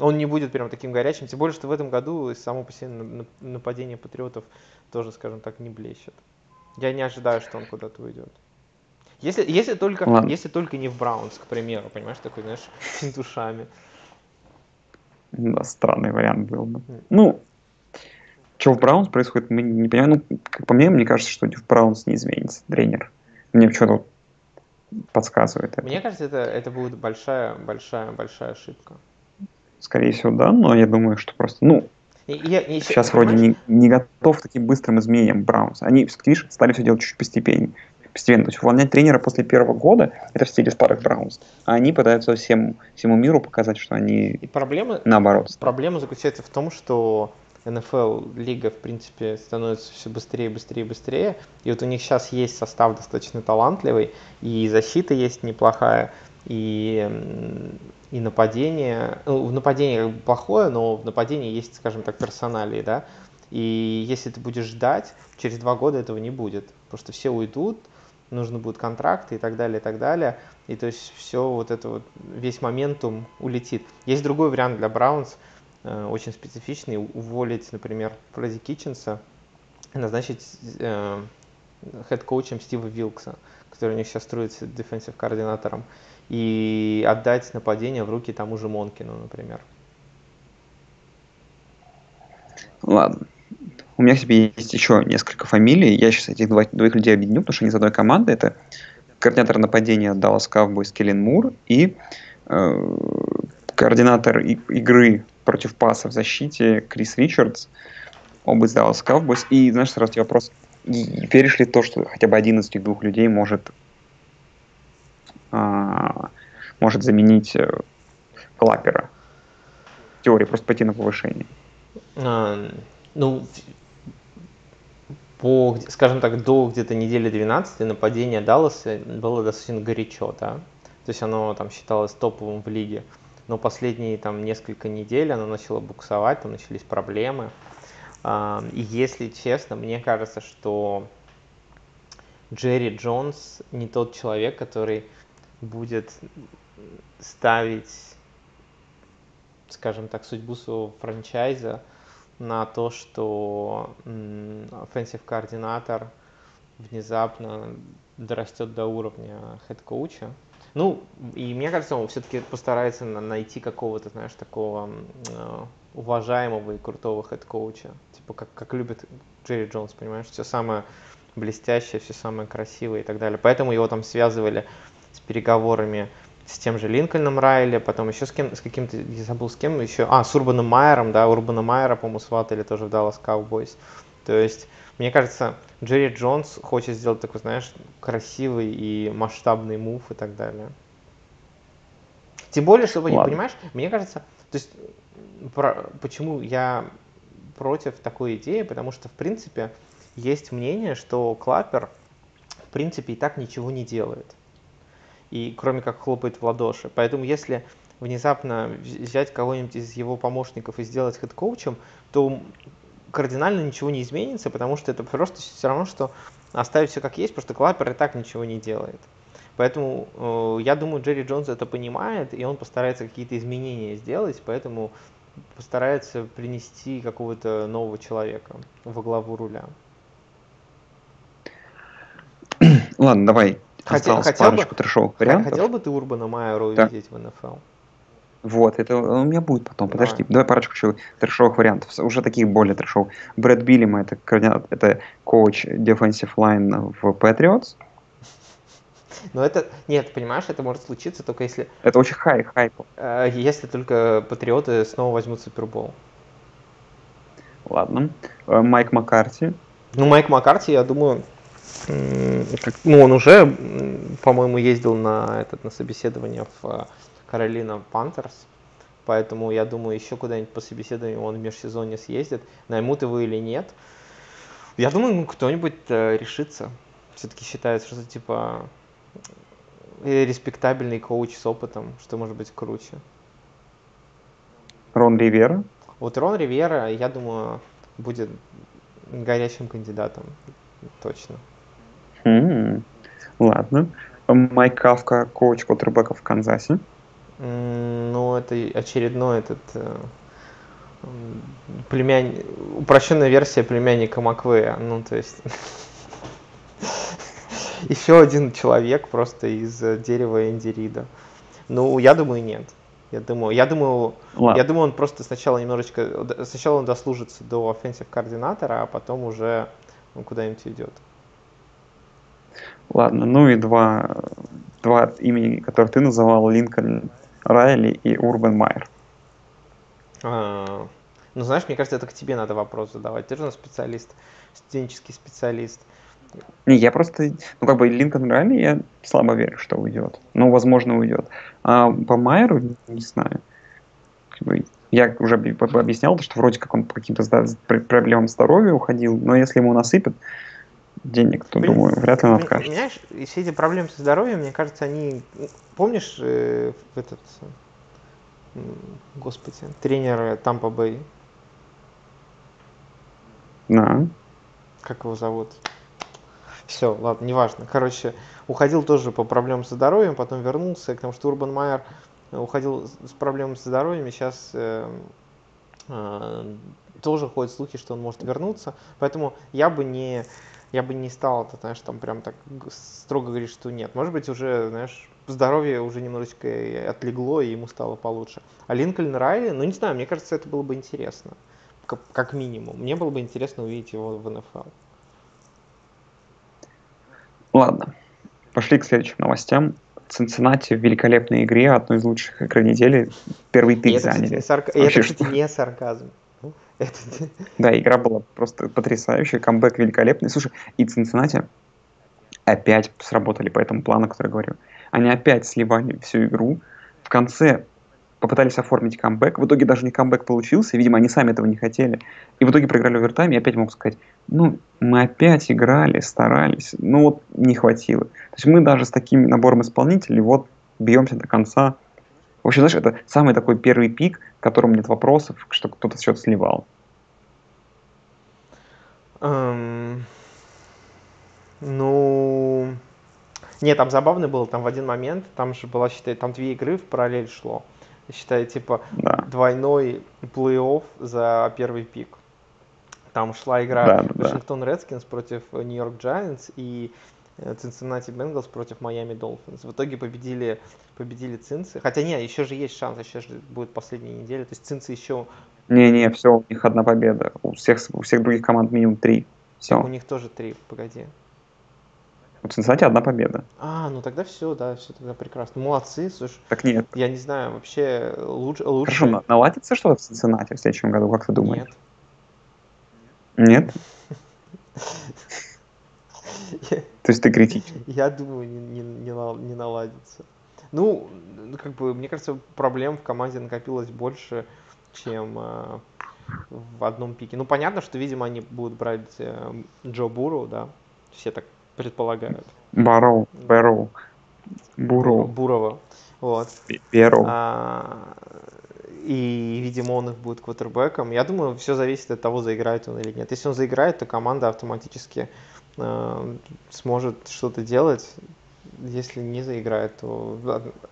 Он не будет прям таким горячим, тем более, что в этом году само по себе нападение Патриотов тоже, скажем так, не блещет. Я не ожидаю, что он куда-то уйдет. Если, если, только, если только не в Браунс, к примеру, понимаешь, такой, знаешь, с ушами. Да, странный вариант был бы. Ну, что в Браунс происходит, мы не понимаем. Ну, как по мне, мне кажется, что в Браунс не изменится тренер. Мне что-то подсказывает это. Мне кажется, это, это будет большая, большая, большая ошибка. Скорее всего, да, но я думаю, что просто, ну, я, я сейчас вроде не, не готов к таким быстрым изменениям Браунс. Они видишь, стали все делать чуть постепеннее постепенно. То есть увольнять тренера после первого года – это в стиле старых Браунс. А они пытаются всем, всему миру показать, что они и проблема, наоборот. Проблема заключается в том, что НФЛ лига, в принципе, становится все быстрее, быстрее, быстрее. И вот у них сейчас есть состав достаточно талантливый, и защита есть неплохая, и, и нападение. Ну, в нападении как бы плохое, но в нападении есть, скажем так, персоналии, да. И если ты будешь ждать, через два года этого не будет. Потому что все уйдут, нужно будет контракты и так далее, и так далее. И то есть все вот это вот, весь momentum улетит. Есть другой вариант для Браунс, очень специфичный, уволить, например, Фредди Китченса, назначить э, head coach ем Стива Вилкса, который у них сейчас строится defensive координатором, и отдать нападение в руки тому же Монкину, например. Ладно. У меня к тебе есть еще несколько фамилий. Я сейчас этих двоих, двоих людей объединю, потому что они из одной команды. Это координатор нападения Dallas Cowboys Келлен Мур и э, координатор и, игры против паса в защите Крис Ричардс, оба из Dallas Cowboys. И, знаешь, сразу тебе вопрос, веришь ли то, что хотя бы один из этих двух людей может, а, может заменить э, Клапера? В теории, просто пойти на повышение. А, ну, по, скажем так, до где-то недели 12 нападение Далласа было достаточно горячо, да. То есть оно там считалось топовым в лиге. Но последние там несколько недель оно начало буксовать, там начались проблемы. А, и если честно, мне кажется, что Джерри Джонс не тот человек, который будет ставить, скажем так, судьбу своего franchise а на то, что offensive координатор внезапно дорастет до уровня head coach а. Ну, и мне кажется, он все-таки постарается найти какого-то, знаешь, такого э, уважаемого и крутого head coach а. Типа, как, как любит Джерри Джонс, понимаешь, все самое блестящее, все самое красивое и так далее. Поэтому его там связывали с переговорами с тем же Линкольном Райли, потом еще с кем, с каким-то, я забыл с кем еще, а, с Урбаном Майером, да, Урбана Майера, по-моему, сватали тоже в Dallas Cowboys. То есть, мне кажется, Джерри Джонс хочет сделать такой, знаешь, красивый и масштабный мув и так далее. Тем более, чтобы не понимаешь, мне кажется, то есть, про, почему я против такой идеи, потому что, в принципе, есть мнение, что Клапер, в принципе, и так ничего не делает и кроме как хлопает в ладоши. Поэтому если внезапно взять кого-нибудь из его помощников и сделать хед-коучем, то кардинально ничего не изменится, потому что это просто все равно, что оставить все как есть, потому что Клапер и так ничего не делает. Поэтому э, я думаю, Джерри Джонс это понимает, и он постарается какие-то изменения сделать, поэтому постарается принести какого-то нового человека во главу руля. Ладно, давай. Хотел, хотел, бы, парочку трешовых вариантов. хотел бы ты Урбана Майера Да. увидеть в НФЛ? Вот, это у меня будет потом. Давай. Подожди, давай парочку еще трешовых вариантов. Уже таких более трешовых. Брэд Биллима, это, координат- это коуч Defensive Line в Patriots. Но это, нет, понимаешь, это может случиться только если, Это очень хай, хайп. э, если только Патриоты снова возьмут Супербол. Ладно. Э, Майк Маккарти. Ну, Майк Маккарти, я думаю, как- ну, он уже, по-моему, ездил на, этот, на собеседование в Каролина Пантерс, поэтому я думаю, еще куда-нибудь по собеседованию он в межсезонье съездит, наймут его или нет. Я думаю, ну, кто-нибудь э, решится. Все-таки считается, что типа э, респектабельный коуч с опытом, что может быть круче. Рон Ривера. Вот Рон Ривера, я думаю, будет горячим кандидатом, точно. М, Ладно. Майк Кавка, коуч квотербека в Канзасе. Ну, это очередной этот э, племянник, упрощенная версия племянника Маквея. Ну, то есть еще один человек просто из э, дерева Эндирида. Ну, я думаю, нет. Я думаю, я думаю, Ладно. я думаю, он просто сначала немножечко, сначала он дослужится до offensive координатора, а потом уже он куда-нибудь идет. Ладно, ну и два, два имени, которые ты называл, Линкольн Райли и Урбан Майер. А, Ну, знаешь, мне кажется, это к тебе надо вопрос задавать. Ты же у нас специалист, студенческий специалист. Не, я просто, ну как бы Линкольн Райли я слабо верю, что уйдет. Ну, возможно, уйдет. А по Майеру, не знаю. Я уже объ- об- объяснял, что вроде как он по каким-то проблемам здоровья уходил, но если ему насыпят денег, то, Блин, думаю, вряд ли он откажется. Понимаешь, все эти проблемы со здоровьем, мне кажется, они... Помнишь э, этот... Господи, тренер Тампа Бэй, Да. как его зовут? Все, ладно, неважно. Короче, уходил тоже по проблемам со здоровьем, потом вернулся, потому что Урбан Майер э, уходил с с проблемами со здоровьем, и сейчас э, э, тоже ходят слухи, что он может вернуться. Поэтому я бы не, я бы не стал, это, знаешь, там прям так строго говорить, что нет. Может быть, уже, знаешь, здоровье уже немножечко отлегло, и ему стало получше. А Линкольн Райли, ну не знаю, мне кажется, это было бы интересно. Как, как минимум. Мне было бы интересно увидеть его в НФЛ. Ладно. Пошли к следующим новостям. Цинциннати в великолепной игре, одной из лучших игр недели, первый пик это, кстати, заняли. не и Вообще, это, кстати, что? не сарказм. Да, игра была просто потрясающая, камбэк великолепный. Слушай, и Цинциннати опять сработали по этому плану, который я говорю. Они опять сливали всю игру. В конце попытались оформить камбэк. В итоге даже не камбэк получился. Видимо, они сами этого не хотели. И в итоге проиграли овертайм. И опять могут сказать, ну, мы опять играли, старались. Ну, вот не хватило. То есть мы даже с таким набором исполнителей вот бьемся до конца. В общем, знаешь, это самый такой первый пик, в котором нет вопросов, что кто-то что-то сливал. Эм, Ну, нет, там забавно было, там в один момент, там же была, считай, там две игры в параллель шло. Считай, типа, Да. двойной плей-офф за первый пик. Там шла игра Да, да, да. Редскинс против Нью-Йорк Giants и э, Cincinnati Bengals против Майами Долфинс. В итоге победили, победили Цинцы. Хотя нет, еще же есть шанс, еще же будет последняя неделя. То есть Цинцы еще, Не-не, все, у них одна победа. У всех, у всех других команд минимум три. у Все. них тоже три, погоди. У Цинциннати одна победа. А, ну тогда все, да, все тогда прекрасно. Молодцы, слушай. Так нет. Я не знаю, вообще лучше... лучше... Хорошо, на- наладится что-то в Цинциннати в следующем году, как ты думаешь? Нет. Нет? То есть ты критичен. Я думаю, не, не, не, нал- не наладится. Ну, как бы, мне кажется, проблем в команде накопилось больше, чем э, в одном пике. Ну, понятно, что, видимо, они будут брать э, Джо Буру, да, все так предполагают. Бароу, Бэроу, Буроу, Бурова. Вот. Бероу. А, и, видимо, он их будет квотербеком. Я думаю, все зависит от того, заиграет он или нет. Если он заиграет, то команда автоматически сможет что-то делать. Если не заиграет, то.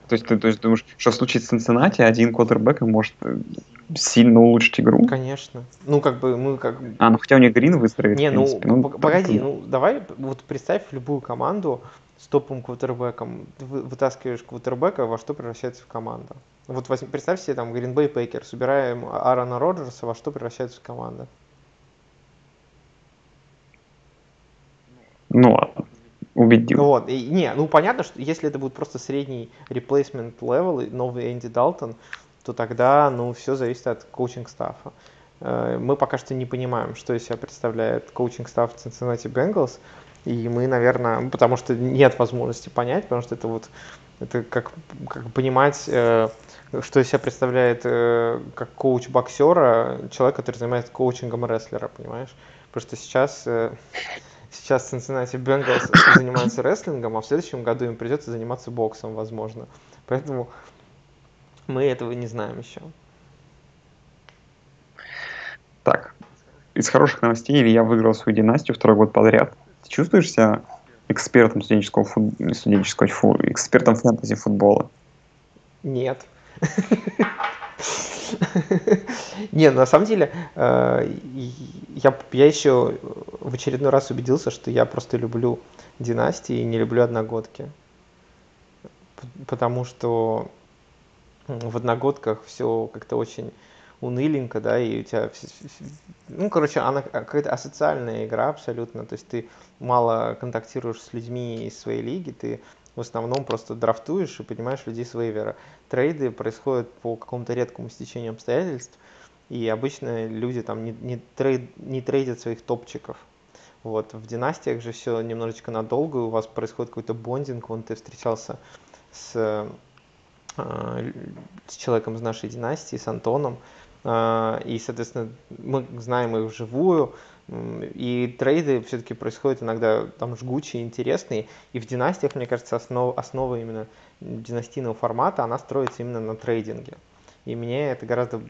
То есть ты то есть, думаешь, что в случае с Цинциннати один квотербек может э, сильно улучшить игру? Конечно. Ну, как бы мы как... А, ну хотя у них Грин выстроит, Не, в ну. Ну, погоди, ну, давай, вот представь любую команду с топовым квотербеком. Ты вы- вытаскиваешь квотербека, во что превращается команда. Вот возьми- представь себе там Green Bay Packers, убираем Аарона Роджерса, во что превращается команда. Ну убедил. Вот, и, не, ну понятно, что если это будет просто средний replacement level, новый Энди Далтон, то тогда, ну, все зависит от коучинг стаффа. Э, Мы пока что не понимаем, что из себя представляет коучинг стафф Cincinnati Bengals, и мы, наверное, ну, потому что нет возможности понять, потому что это вот, это как, как понимать, э, что из себя представляет э, как коуч боксера, человек, который занимается коучингом рестлера, понимаешь? Потому что сейчас э, Сейчас Cincinnati Bengals занимаются рестлингом, а в следующем году им придется заниматься боксом, возможно. Поэтому мы этого не знаем еще. Так, из хороших новостей Илья выиграл свою династию второй год подряд. Ты чувствуешь себя экспертом студенческого не студенческого, фу, экспертом фэнтези футбола? Нет. Не, на самом деле, э, я, я еще в очередной раз убедился, что я просто люблю династии и не люблю одногодки. Потому что в одногодках все как-то очень уныленько, да, и у тебя, ну, короче, она какая-то асоциальная игра абсолютно, то есть ты мало контактируешь с людьми из своей лиги, ты в основном просто драфтуешь и понимаешь людей с вейвера. Трейды происходят по какому-то редкому стечению обстоятельств, и обычно люди там не, не, трейд, не трейдят своих топчиков. Вот, в династиях же все немножечко надолго, у вас происходит какой-то бондинг, вон ты встречался с, э, с человеком из нашей династии, с Антоном, и, соответственно, мы знаем их вживую, и трейды все-таки происходят иногда там жгучие, интересные, и в династиях, мне кажется, основа, основа именно династийного формата, она строится именно на трейдинге. И мне это гораздо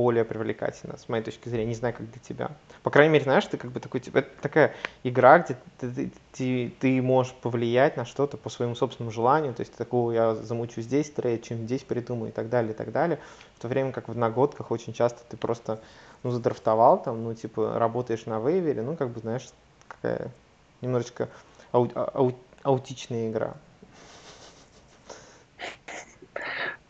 более привлекательно, с моей точки зрения. Не знаю, как для тебя. По крайней мере, знаешь, ты как бы такой, это такая игра, где ты, ты- ты- можешь повлиять на что-то по своему собственному желанию. То есть такого я замучу здесь трейд, чем здесь придумаю и так далее, и так далее. В то время как в одногодках очень часто ты просто, ну, задрафтовал там, ну, типа, работаешь на вейвере, ну, как бы, знаешь, какая немножечко ау- ау- аутичная игра.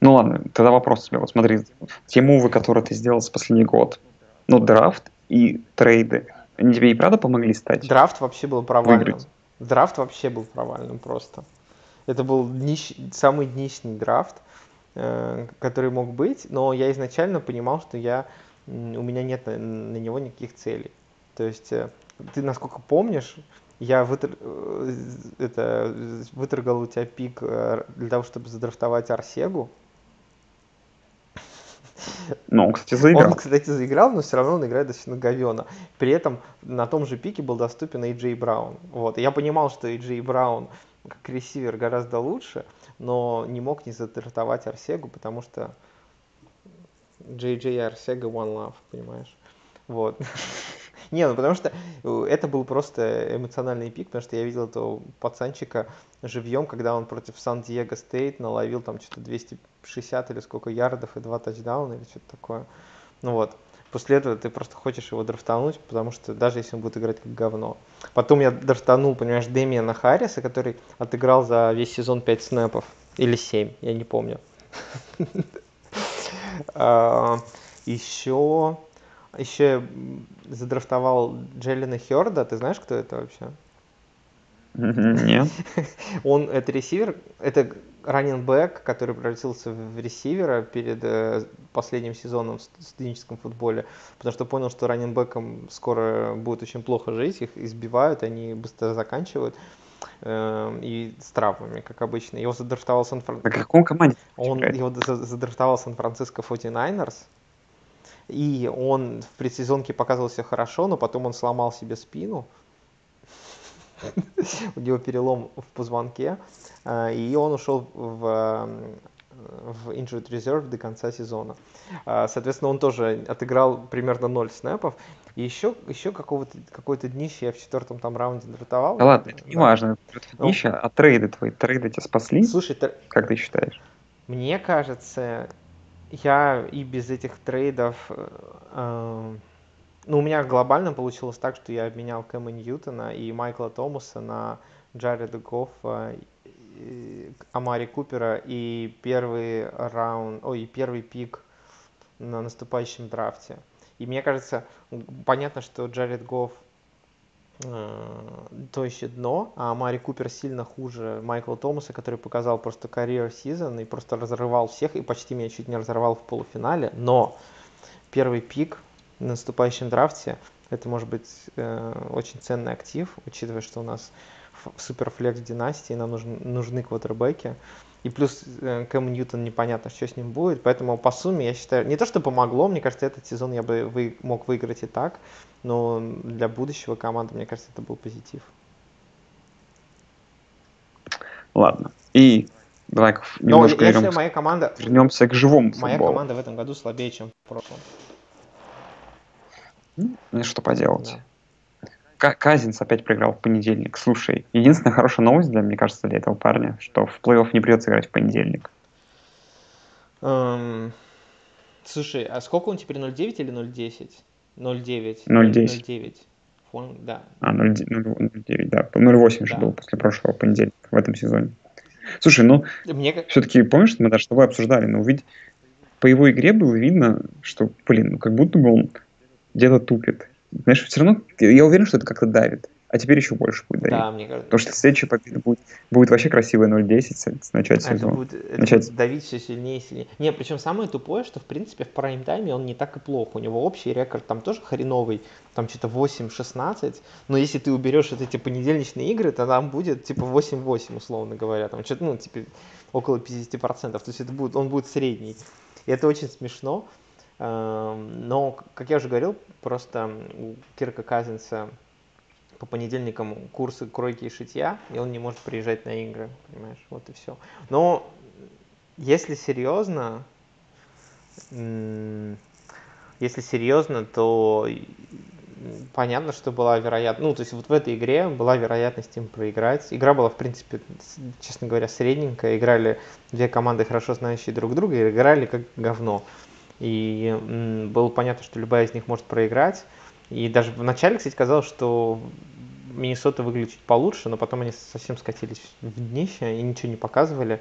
Ну ладно, тогда вопрос тебе. Вот смотри, те мувы, которые ты сделал за последний год, ну, драфт и трейды, они тебе и правда помогли стать? Драфт вообще был провальным. Выиграть. Драфт вообще был провальным просто. Это был днищ- самый днищный драфт, э, который мог быть, но я изначально понимал, что я, у меня нет на, на него никаких целей. То есть э, ты, насколько помнишь, я вытр- э, это, выторгал у тебя пик э, для того, чтобы задрафтовать Арсегу. Ну, он, кстати, заиграл. Он, кстати, заиграл, но все равно он играет достаточно говенно. При этом на том же пике был доступен AJ Браун. Вот. И я понимал, что AJ Браун как ресивер гораздо лучше, но не мог не задрафтовать Арсегу, потому что JJ и Арсега One Love, понимаешь? Вот. Не, ну потому что э, это был просто эмоциональный пик, потому что я видел этого пацанчика живьем, когда он против Сан-Диего Стейт наловил там что-то 260 или сколько ярдов и два тачдауна или что-то такое. Ну вот. После этого ты просто хочешь его драфтануть, потому что даже если он будет играть как говно. Потом я драфтанул, понимаешь, Демиана Харриса, который отыграл за весь сезон 5 снэпов. Или 7, я не помню. Еще, еще задрафтовал Джеллина Херда. Ты знаешь, кто это вообще? Нет. Он это ресивер, это раннинг бэк, который превратился в ресивера перед э, последним сезоном в ст- студенческом футболе, потому что понял, что раннинг бэкам скоро будет очень плохо жить, их избивают, они быстро заканчивают э, и с травмами, как обычно. Его задрафтовал сан А какой команде? он его за- задрафтовал Сан-Франциско 49ers, и он в предсезонке показывал себя хорошо, но потом он сломал себе спину, у него перелом в позвонке, а, и он ушел в, м, в injured reserve до конца сезона. А, Соответственно, он тоже отыграл примерно 0 снэпов. И еще, еще какого-то, какое-то днище я в четвертом там раунде драфтовал. Да ладно, это Да. не важно. Ну. Нища, а трейды твои, трейды тебя спасли? Слушай, тр- Как ты считаешь? Мне кажется, я и без этих трейдов... Э, ну, у меня глобально получилось так, что я обменял Кэма Ньютона и Майкла Томаса на Джареда Гоффа, Амари Купера и первый раунд, ой, первый пик на наступающем драфте. И мне кажется, понятно, что Джаред Гофф то еще дно, а Мари Купер сильно хуже Майкла Томаса, который показал просто карьер сезон и просто разрывал всех и почти меня чуть не разорвал в полуфинале, но первый пик в наступающем драфте это может быть э, очень ценный актив, учитывая, что у нас суперфлекс династии нам нужны, нужны квотербеки. И плюс э, Кэм Ньютон непонятно, что с ним будет. Поэтому по сумме, я считаю, не то, что помогло, мне кажется, этот сезон я бы вы, мог выиграть и так. Но для будущего команды, мне кажется, это был позитив. Ладно. И давай немножко Но если моя команда... вернемся к живому Моя футболу. команда в этом году слабее, чем в прошлом. Ну, что поделать. Да. Казинс опять проиграл в понедельник. Слушай, единственная хорошая новость для, мне кажется, для этого парня, что в плей-офф не придется играть в понедельник. Um, слушай, а сколько он теперь, 0.9 или 0.10? 0.9. 0.10. Фон, да. А, 0.9, да. 0.8 же да. был после прошлого понедельника в этом сезоне. Слушай, ну, Мне... все-таки помнишь, мы даже с тобой обсуждали, но увидеть по его игре было видно, что, блин, ну как будто бы он где-то тупит. Знаешь, все равно, я уверен, что это как-то давит. А теперь еще больше будет давить. Да, мне кажется. Потому что следующая победа будет, будет вообще красивая 0-10 с начать сезон. Это будет, это начать... будет давить все сильнее и сильнее. Не, причем самое тупое, что в принципе в прайм-тайме он не так и плох. У него общий рекорд там тоже хреновый, там что-то 8-16. Но если ты уберешь вот эти понедельничные игры, то там будет типа 8-8, условно говоря. Там что-то, ну, типа около 50%. То есть это будет, он будет средний. И это очень смешно. Эм, но, как я уже говорил, просто у Кирка Казинса по понедельникам курсы кройки и шитья, и он не может приезжать на игры, понимаешь, вот и все. Но если серьезно, если серьезно, то понятно, что была вероятность, ну, то есть вот в этой игре была вероятность им проиграть. Игра была, в принципе, честно говоря, средненькая. Играли две команды, хорошо знающие друг друга, и играли как говно. И было понятно, что любая из них может проиграть. И даже в начале, кстати, казалось, что Миннесота выглядит чуть получше, но потом они совсем скатились в днище и ничего не показывали.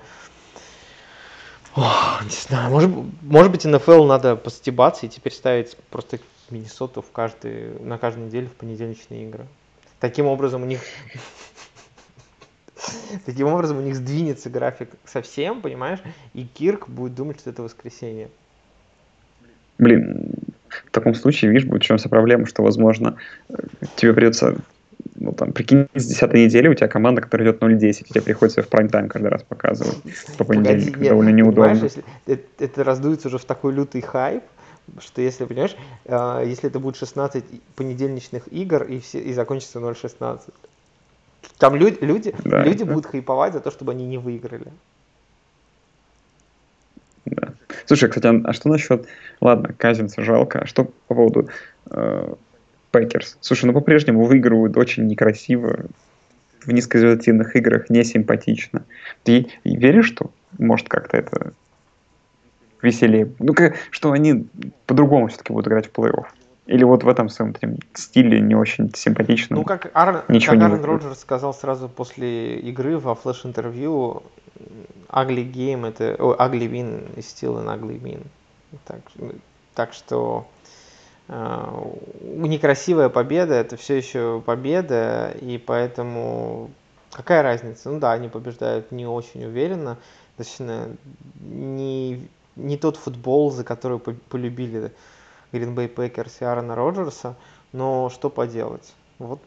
Ох, не знаю, может, может быть, НФЛ надо постебаться и теперь ставить просто Миннесоту в каждый, на каждую неделю в понедельничные игры. Таким образом у них Таким образом у них сдвинется график совсем, понимаешь, и Кирк будет думать, что это воскресенье. Блин, в таком случае, видишь, будет в чем вся проблема, что, возможно, тебе придется, ну, там, прикинь, с 10 недели у тебя команда, которая идет 0-10, тебе приходится в прайм-тайм каждый раз показывать по понедельникам. Погоди, довольно неудобно. Если это, это раздуется уже в такой лютый хайп, что если, понимаешь, э, если это будет 16 понедельничных игр и, все, и закончится 0-16, там люди, люди, да, люди да. будут хайповать за то, чтобы они не выиграли. Слушай, кстати, а, а что насчет... Ладно, Казинса жалко. А что по поводу э, Packers? Слушай, ну по-прежнему выигрывают очень некрасиво, в низкорезультативных играх не симпатично. Ты веришь, что может как-то это веселее? Ну, как, что они по-другому все-таки будут играть в плей-офф? Или вот в этом своем стиле не очень симпатично? Ну, как Ар... Ничего как Аарон Роджерс сказал сразу после игры во флеш-интервью, ugly game это... О, ugly win is still an ugly win. Так, так что э, некрасивая победа это все еще победа, и поэтому какая разница? Ну да, они побеждают не очень уверенно, достаточно не, не тот футбол, за который полюбили Green Bay Packers и Аарона Роджерса, но что поделать? Вот,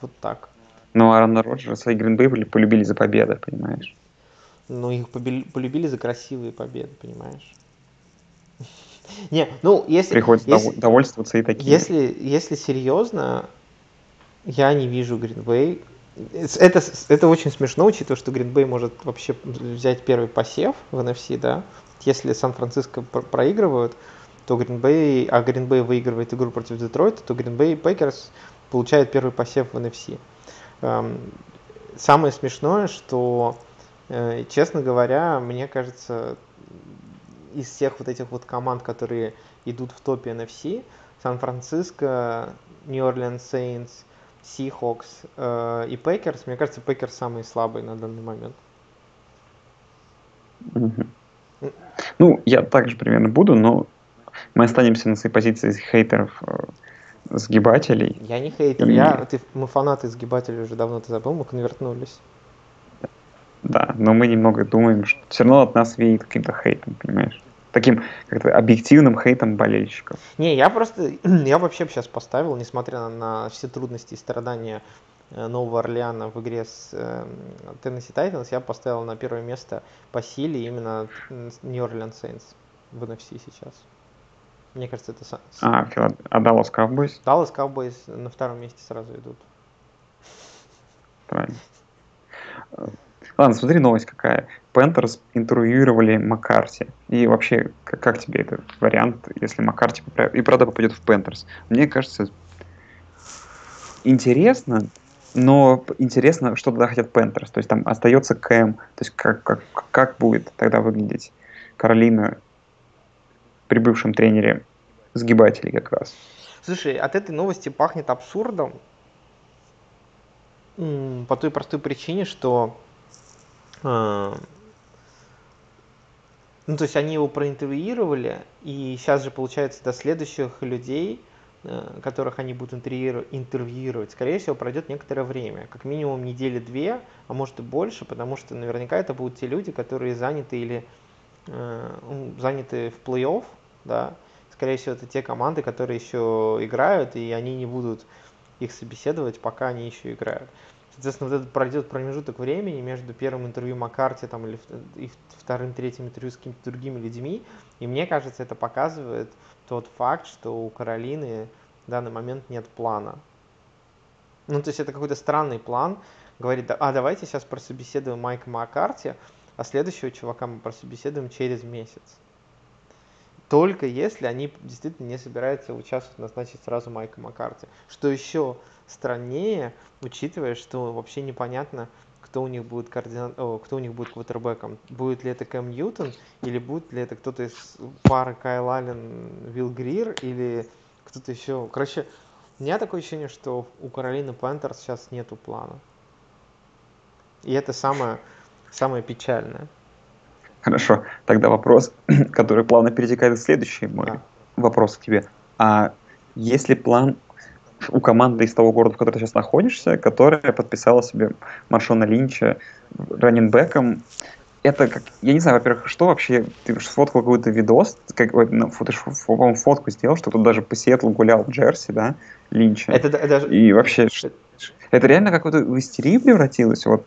вот так. Ну, Аарона Роджерса и Green Bay полюбили за победы, понимаешь? Ну, их полюбили за красивые победы, понимаешь? Не, ну, если... Приходится если, довольствоваться и такие. Если, если серьезно, я не вижу Bay. Это, это очень смешно, учитывая, что Bay может вообще взять первый посев в NFC, да? Если Сан-Франциско проигрывают, то Green Bay, а Green Bay выигрывает игру против Детройта, то Green Bay Packers получает первый посев в NFC. Эм, самое смешное, что, э, честно говоря, мне кажется, из всех вот этих вот команд, которые идут в топе NFC, Сан-Франциско, Нью-Орлеан Сейнс, Seahawks э, и Пейкерс, мне кажется, Пейкерс самый слабый на данный момент. Ну, я также примерно буду, но мы останемся на своей позиции хейтеров, э, сгибателей. Я не хейтер, я, ты, мы фанаты сгибателей уже давно, ты забыл, мы конвертнулись. Да, но мы немного думаем, что все равно от нас веет каким-то хейтом, понимаешь? Таким как-то объективным хейтом болельщиков. Не, я просто, я вообще сейчас поставил, несмотря на, на все трудности и страдания э, Нового Орлеана в игре с э, Tennessee Titans, я поставил на первое место по силе именно New Orleans Saints в NFC сейчас. Мне кажется, это... А, а Dallas Cowboys? Dallas Cowboys на втором месте сразу идут. Правильно. Ладно, смотри, новость какая. Panthers интервьюировали Маккарти. И вообще, как, как тебе этот вариант, если Маккарти и правда попадет в Panthers? Мне кажется, интересно, но интересно, что тогда хотят Пентерс. То есть там остается Кэм. То есть как, как, как будет тогда выглядеть Каролина при бывшем тренере сгибателей как раз? Слушай, от этой новости пахнет абсурдом. По той простой причине, что а, ну, то есть они его проинтервьюировали, и сейчас же, получается, до следующих людей, э, которых они будут интервьюировать, скорее всего, пройдет некоторое время, как минимум недели две, а может и больше, потому что наверняка это будут те люди, которые заняты или э, заняты в плей-офф, да, скорее всего, это те команды, которые еще играют, и они не будут их собеседовать, пока они еще играют. Соответственно, вот этот пройдет промежуток времени между первым интервью Маккарти там, или и вторым, третьим интервью с какими-то другими людьми. И мне кажется, это показывает тот факт, что у Каролины в данный момент нет плана. Ну, то есть это какой-то странный план. Говорит, а давайте сейчас прособеседуем Майка Маккарти, а следующего чувака мы прособеседуем через месяц. Только если они действительно не собираются участвовать, назначить сразу Майка Маккарти. Что еще страннее, учитывая, что вообще непонятно, кто у них будет координа... О, кто у них будет квотербеком. Будет ли это Кэм Ньютон, или будет ли это кто-то из пары Кайл Аллен, Вилл Грир, или кто-то еще. Короче, у меня такое ощущение, что у Каролины Пантерс сейчас нету плана. И это самое, самое печальное. Хорошо, тогда вопрос, который плавно перетекает в следующий мой да. вопрос к тебе. А есть ли план у команды из того города, в котором ты сейчас находишься, которая подписала себе Маршона Линча раненбеком. Это как, я не знаю, во-первых, что вообще, ты сфоткал какой-то видос, как, ну, ты по-моему, фотку сделал, что тут даже по Сиэтлу гулял в Джерси, да, Линча. Это, это, и вообще, это, это реально как-то в превратилось, вот,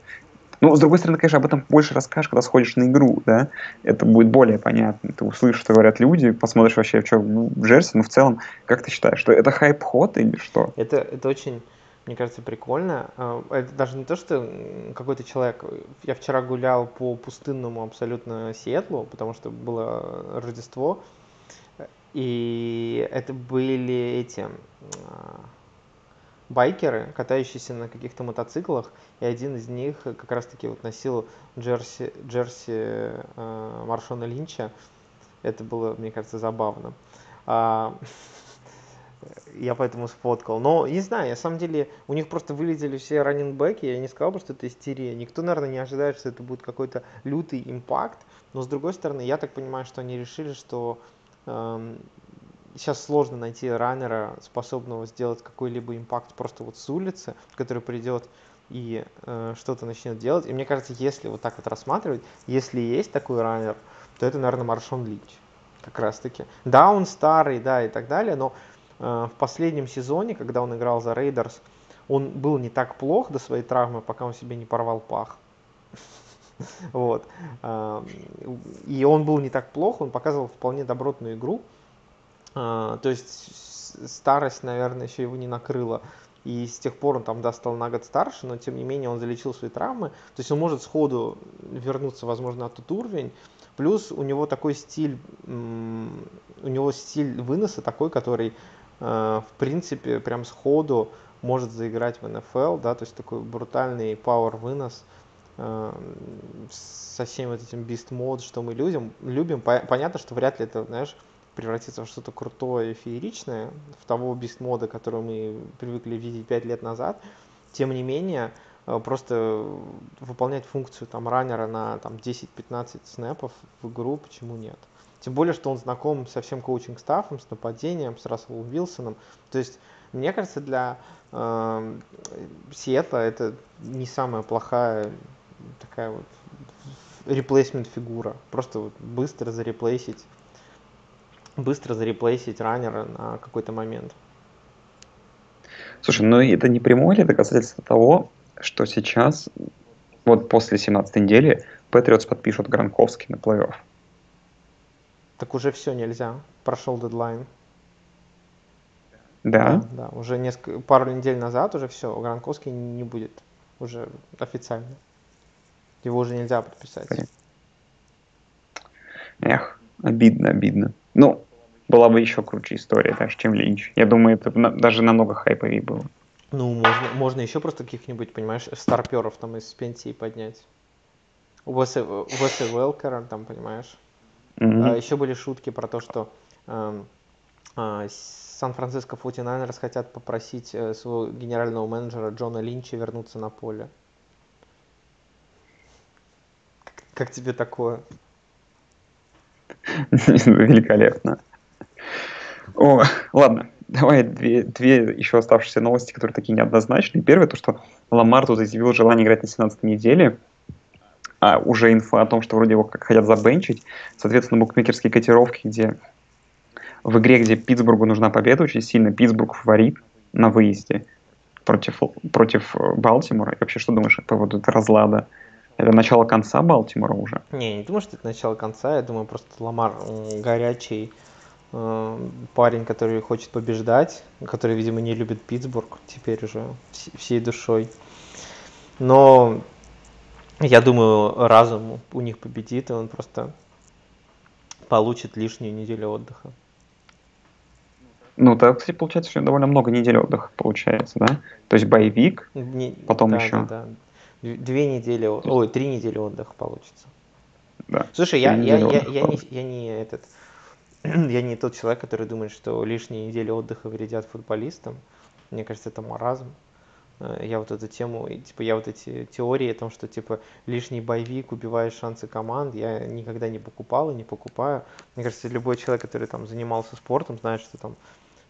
ну, с другой стороны, конечно, об этом больше расскажешь, когда сходишь на игру, да, это будет более понятно. Ты услышишь, что говорят люди, посмотришь вообще, в чем ну, в Джерси, но в целом, как ты считаешь, что это хайп-ход или что? Это, это очень, мне кажется, прикольно. А, это даже не то, что какой-то человек... Я вчера гулял по пустынному абсолютно Сиэтлу, потому что было Рождество, и это были эти а, байкеры, катающиеся на каких-то мотоциклах, и один из них как раз-таки вот носил джерси, джерси э, Маршона Линча. Это было, мне кажется, забавно. А, я поэтому сфоткал. Но не знаю, на самом деле у них просто вылетели все раннинбеки, я не сказал бы, что это истерия. Никто, наверное, не ожидает, что это будет какой-то лютый импакт. Но с другой стороны, я так понимаю, что они решили, что эм, сейчас сложно найти раннера, способного сделать какой-либо импакт просто вот с улицы, который придет и э, что-то начнет делать. И мне кажется, если вот так вот рассматривать, если есть такой раннер, то это, наверное, Маршон Линч. Как раз таки. Да, он старый, да, и так далее, но э, в последнем сезоне, когда он играл за Raiders, он был не так плох до своей травмы, пока он себе не порвал пах. Вот. И он был не так плох, он показывал вполне добротную игру. А, то есть старость, наверное, еще его не накрыла. И с тех пор он там, да, стал на год старше, но тем не менее он залечил свои травмы. То есть он может сходу вернуться, возможно, на тот уровень. Плюс у него такой стиль, у него стиль выноса такой, который, а, в принципе, прям сходу может заиграть в НФЛ, да, то есть такой брутальный пауэр вынос. э, со всем вот этим Beast Mode, что мы любим, любим. Понятно, что вряд ли это, знаешь, превратится в что-то крутое, фееричное, в того Beast мода, который мы привыкли видеть 5 лет назад. Тем не менее, э, просто выполнять функцию там раннера на там 10-15 снэпов в игру, почему нет? Тем более, что он знаком со всем коучинг-стафом, с нападением, с Расселом Вилсоном. То есть, мне кажется, для э, Сиэтла это не самая плохая такая вот реплейсмент фигура. Просто вот быстро зареплейсить, быстро зареплейсить раннера на какой-то момент. Слушай, ну это не прямое ли доказательство того, что сейчас, вот после 17 недели, Патриотс подпишут Гранковский на плей-офф? Так уже все нельзя. Прошел дедлайн. Да? Да, да. Уже несколько, пару недель назад уже все, Гранковский не будет уже официально. Его уже нельзя подписать. Эх, обидно, обидно. Ну, была бы еще круче история, даже, чем Линч. Я думаю, это на, даже намного хайповее было. Ну, можно, можно еще просто каких-нибудь, понимаешь, старперов там из пенсии поднять. Уэса Велкера, там, понимаешь. Mm-hmm. А, еще были шутки про то, что э, э, Сан-Франциско 49 хотят попросить э, своего генерального менеджера Джона Линча вернуться на поле. Как, как тебе такое? Великолепно. О, ладно, давай две, две еще оставшиеся новости, которые такие неоднозначные. Первое, то, что Ламар тут изъявил желание играть на 17 неделе а уже инфа о том, что вроде его как хотят забенчить. Соответственно, букмекерские котировки, где в игре, где Питтсбургу нужна победа очень сильно, Питтсбург фаворит на выезде против, против э, Балтимора. И вообще, что думаешь по поводу этого разлада? Это начало конца Балтимора уже? Не, не думаю, что это начало конца. Я думаю, просто Ламар горячий парень, который хочет побеждать, который, видимо, не любит Питтсбург теперь уже всей душой. Но я думаю, разум у них победит, и он просто получит лишнюю неделю отдыха. Ну, так, кстати, получается, что довольно много недель отдыха получается, да? То есть боевик, Не, потом да, еще... Да, да. Две недели, ой, три недели отдыха получится. Да. Слушай, я, я, я, я, не, я не этот, я не тот человек, который думает, что лишние недели отдыха вредят футболистам. Мне кажется, это маразм. Э, я вот эту тему, типа, я вот эти теории о том, что, типа, лишний боевик убивает шансы команд, я никогда не покупал и не покупаю. Мне кажется, любой человек, который там занимался спортом, знает, что там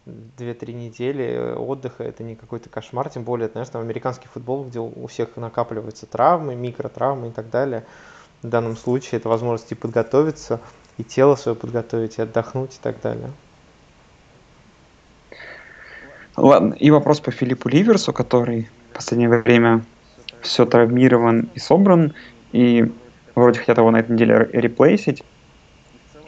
2-3 недели отдыха это не какой-то кошмар, тем более, знаешь, там американский футбол, где у всех накапливаются травмы, микротравмы и так далее. В данном случае это возможность и подготовиться, и тело свое подготовить, и отдохнуть и так далее. Ладно, и вопрос по Филиппу Ливерсу, который в последнее время все травмирован и собран, и вроде хотят его на этой неделе реплейсить.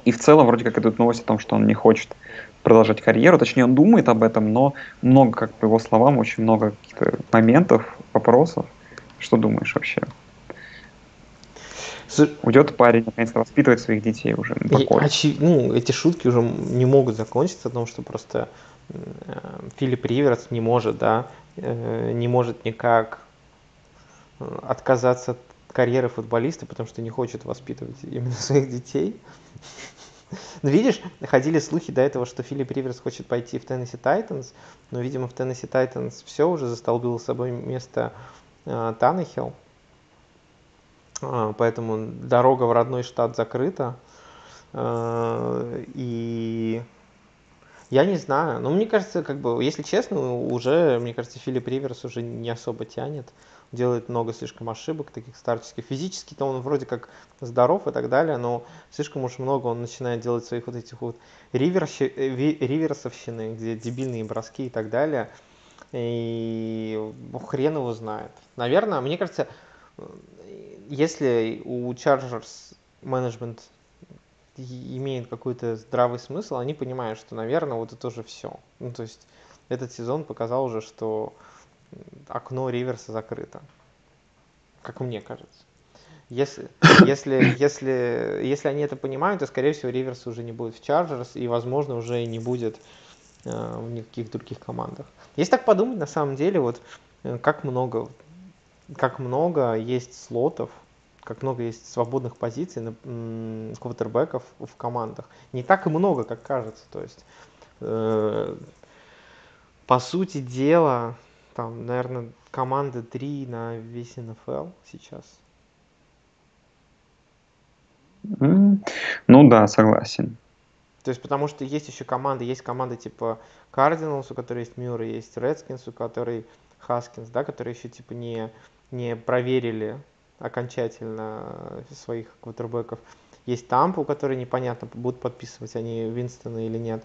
И в целом вроде как идут новости о том, что он не хочет продолжать карьеру, точнее он думает об этом, но много, как по его словам, очень много каких-то моментов, вопросов. Что думаешь вообще? Уйдет парень, наконец-то воспитывать своих детей уже. Очи... Ну, эти шутки уже не могут закончиться, потому что просто Э, Филипп Риверс не может, да, э, не может никак э, отказаться от карьеры футболиста, потому что не хочет воспитывать именно своих детей. Но видишь, ходили слухи до этого, что Филипп Риверс хочет пойти в Теннесси Тайтанс, но, видимо, в Теннесси Тайтанс все уже застолбило с собой место э, Таннехилл, поэтому дорога в родной штат закрыта, э, и я не знаю. Но мне кажется, как бы, если честно, уже, мне кажется, Филипп Риверс уже не особо тянет. Делает много слишком ошибок таких старческих. Физически-то он вроде как здоров и так далее, но слишком уж много он начинает делать своих вот этих вот риверси, э, риверсовщины, где дебильные броски и так далее. И ну, хрен его знает. Наверное, мне кажется, если у Chargers менеджмент имеет какой-то здравый смысл, они понимают, что, наверное, вот это уже все. Ну, то есть этот сезон показал уже, что окно Риверса закрыто. Как мне кажется. Если, если, если, если они это понимают, то, скорее всего, Риверс уже не будет в Чарджерс и, возможно, уже и не будет э, в никаких других командах. Если так подумать, на самом деле, вот э, как много как много есть слотов, как много есть свободных позиций на квотербеков в командах. Не так и много, как кажется. То есть, э, по сути дела, там, наверное, команды 3 на весь НФЛ сейчас. Ну да, согласен. То есть, потому что есть еще команды, есть команды типа Cardinals, у которой есть Мюррей, есть Redskins, у которой Хаскинс, да, которые еще типа не, не проверили окончательно своих квотербеков. Есть Тампа, у которой непонятно, будут подписывать они Винстона или нет.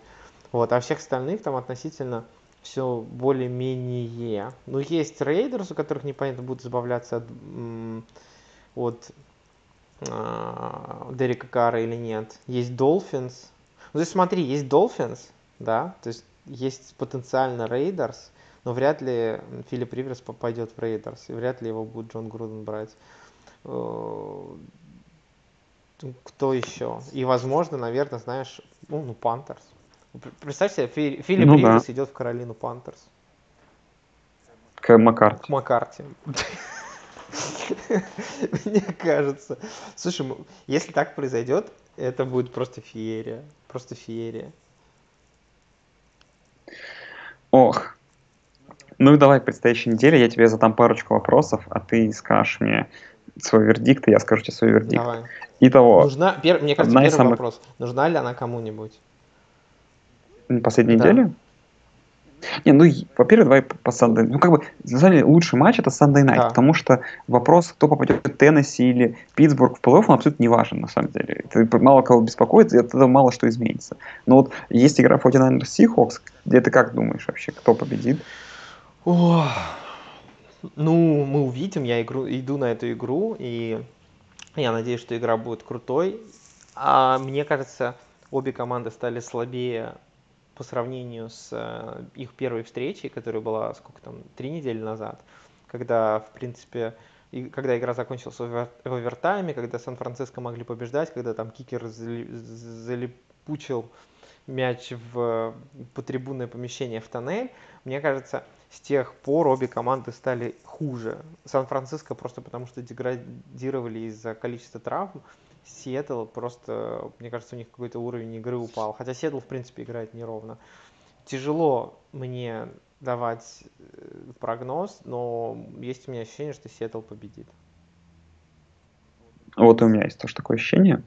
Вот, а всех остальных там относительно все более-менее. Ну, есть Raiders, у которых непонятно будут избавляться от, от э, Дерека Кара или нет. Есть Долфинс. Ну, то есть смотри, есть Dolphins, да, то есть есть потенциально Raiders, но вряд ли Филипп Риверс попадет в Raiders, и вряд ли его будет Джон Груден брать. Э, кто еще? И, возможно, наверное, знаешь, ну, ну Пантерс. Представь себе, Филипп ну, Риверс да. идет в Каролину Пантерс. К Маккарти. К Маккарти. Мне кажется. Слушай, если так произойдет, это будет просто феерия. Просто феерия. Ох. Ну и давай к предстоящей неделе я тебе задам парочку вопросов, а ты скажешь мне свой вердикт, и я скажу тебе свой вердикт. Давай. Итого. Нужна, пер, мне кажется, первый самых... вопрос. Нужна ли она кому-нибудь? Последней да. неделе? Не, ну, во-первых, давай по Sunday. Ну, как бы, на самом деле, лучший матч это Sunday Night, да. потому что вопрос, кто попадет в Теннесси или Питтсбург в плей-офф, он абсолютно не важен, на самом деле. Это мало кого беспокоит, и это мало что изменится. Но вот есть игра 49ers Seahawks, где ты как думаешь вообще, кто победит? О, ну, мы увидим, я игру, иду на эту игру, и я надеюсь, что игра будет крутой. А мне кажется, обе команды стали слабее по сравнению с э, их первой встречей, которая была, сколько там, три недели назад, когда, в принципе, и когда игра закончилась в овертайме, когда Сан-Франциско могли побеждать, когда там кикер залипучил мяч в потрибунное помещение в тоннель, мне кажется, с тех пор обе команды стали хуже. Сан-Франциско просто потому что деградировали из-за количества травм, Сиэтл просто, мне кажется, у них какой-то уровень игры упал. Хотя Сиэтл, в принципе, играет неровно. Тяжело мне давать э, прогноз, но есть у меня ощущение, что Сиэтл победит. Вот и у меня есть тоже такое ощущение.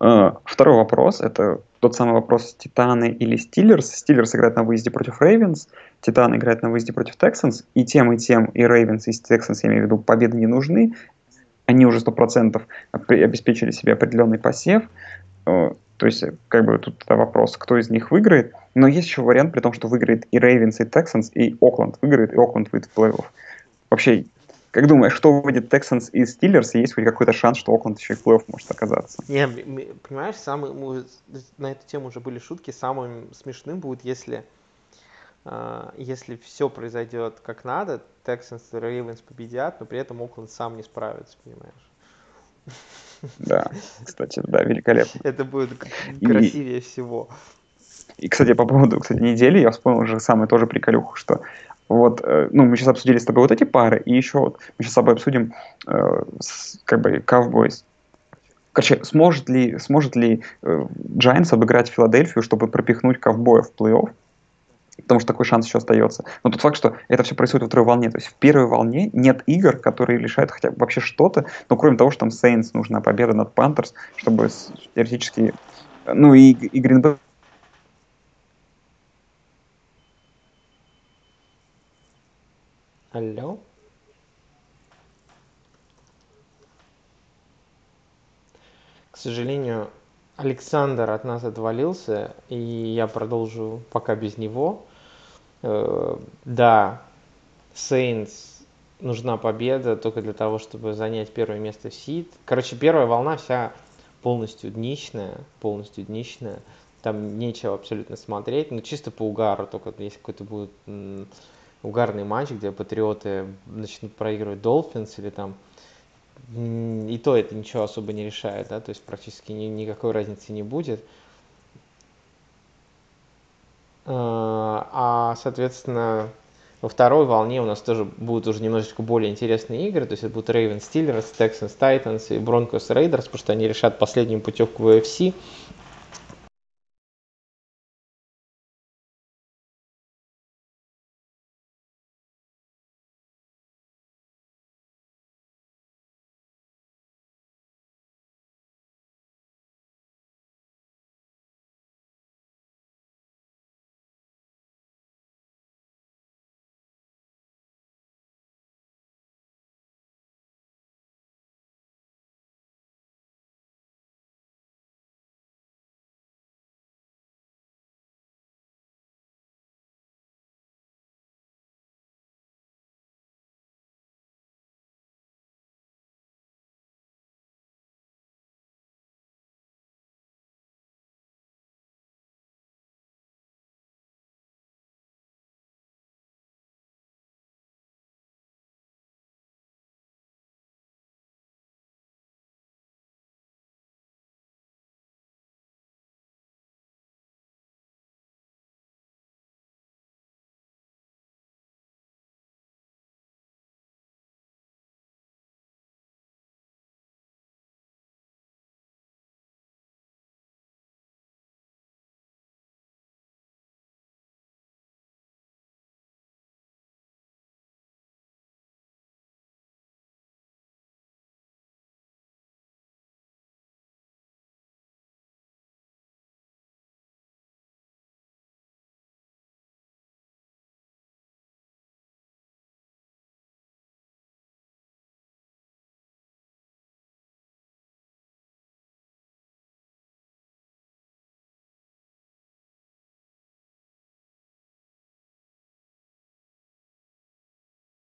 Э, второй вопрос, это тот самый вопрос Титаны или Steelers. Steelers играет на выезде против Ravens, Титаны играет на выезде против Texans, и тем, и тем, и Ravens, и Texans, я имею в виду, победы не нужны они уже 100% обеспечили себе определенный посев. Э, то есть, как бы тут вопрос, кто из них выиграет. Но есть еще вариант, при том, что выиграет и Ravens, и Texans, и Окленд выиграет, и Окленд выйдет в плей-офф. Вообще, как думаешь, что выйдет Texans и Стиллерс, и есть хоть какой-то шанс, что Окленд еще и в плей-офф может оказаться? Не, понимаешь, самый, на эту тему уже были шутки, самым смешным будет, если а, если все произойдет как надо, Texans и Ravens победят, но при этом Окленд сам не справится, понимаешь? Да, кстати, да, великолепно. Это будет красивее и, всего. И, кстати, по поводу кстати, недели, я вспомнил уже самое тоже приколюху, что вот, э, ну, мы сейчас обсудили с тобой вот эти пары, и еще вот мы сейчас с тобой обсудим э, с, как бы Cowboys. Короче, сможет ли, сможет ли э, Giants обыграть Филадельфию, чтобы пропихнуть ковбоев в плей-офф? потому что такой шанс еще остается. Но тот факт, что это все происходит во второй волне, то есть в первой волне нет игр, которые лишают хотя бы вообще что-то, но кроме того, что там Сейнс нужна победа над Пантерс, чтобы теоретически, ну и, и Гринбей Алло? К сожалению, Александр от нас отвалился, и я продолжу пока без него. Э, да, Saints нужна победа только для того, чтобы занять первое место в сид. Короче, первая волна вся полностью днищная, полностью днищная. Там нечего абсолютно смотреть, но чисто по угару, только если какой-то будет угарный матч, где патриоты начнут проигрывать Долфинс или там и то это ничего особо не решает, да, то есть практически ни, никакой разницы не будет. А, а, соответственно, Во второй волне у нас тоже будут уже немножечко более интересные игры, то есть это будут Ravens Steelers, Texans Titans и Broncos Raiders, потому что они решат последнюю путевку в UFC.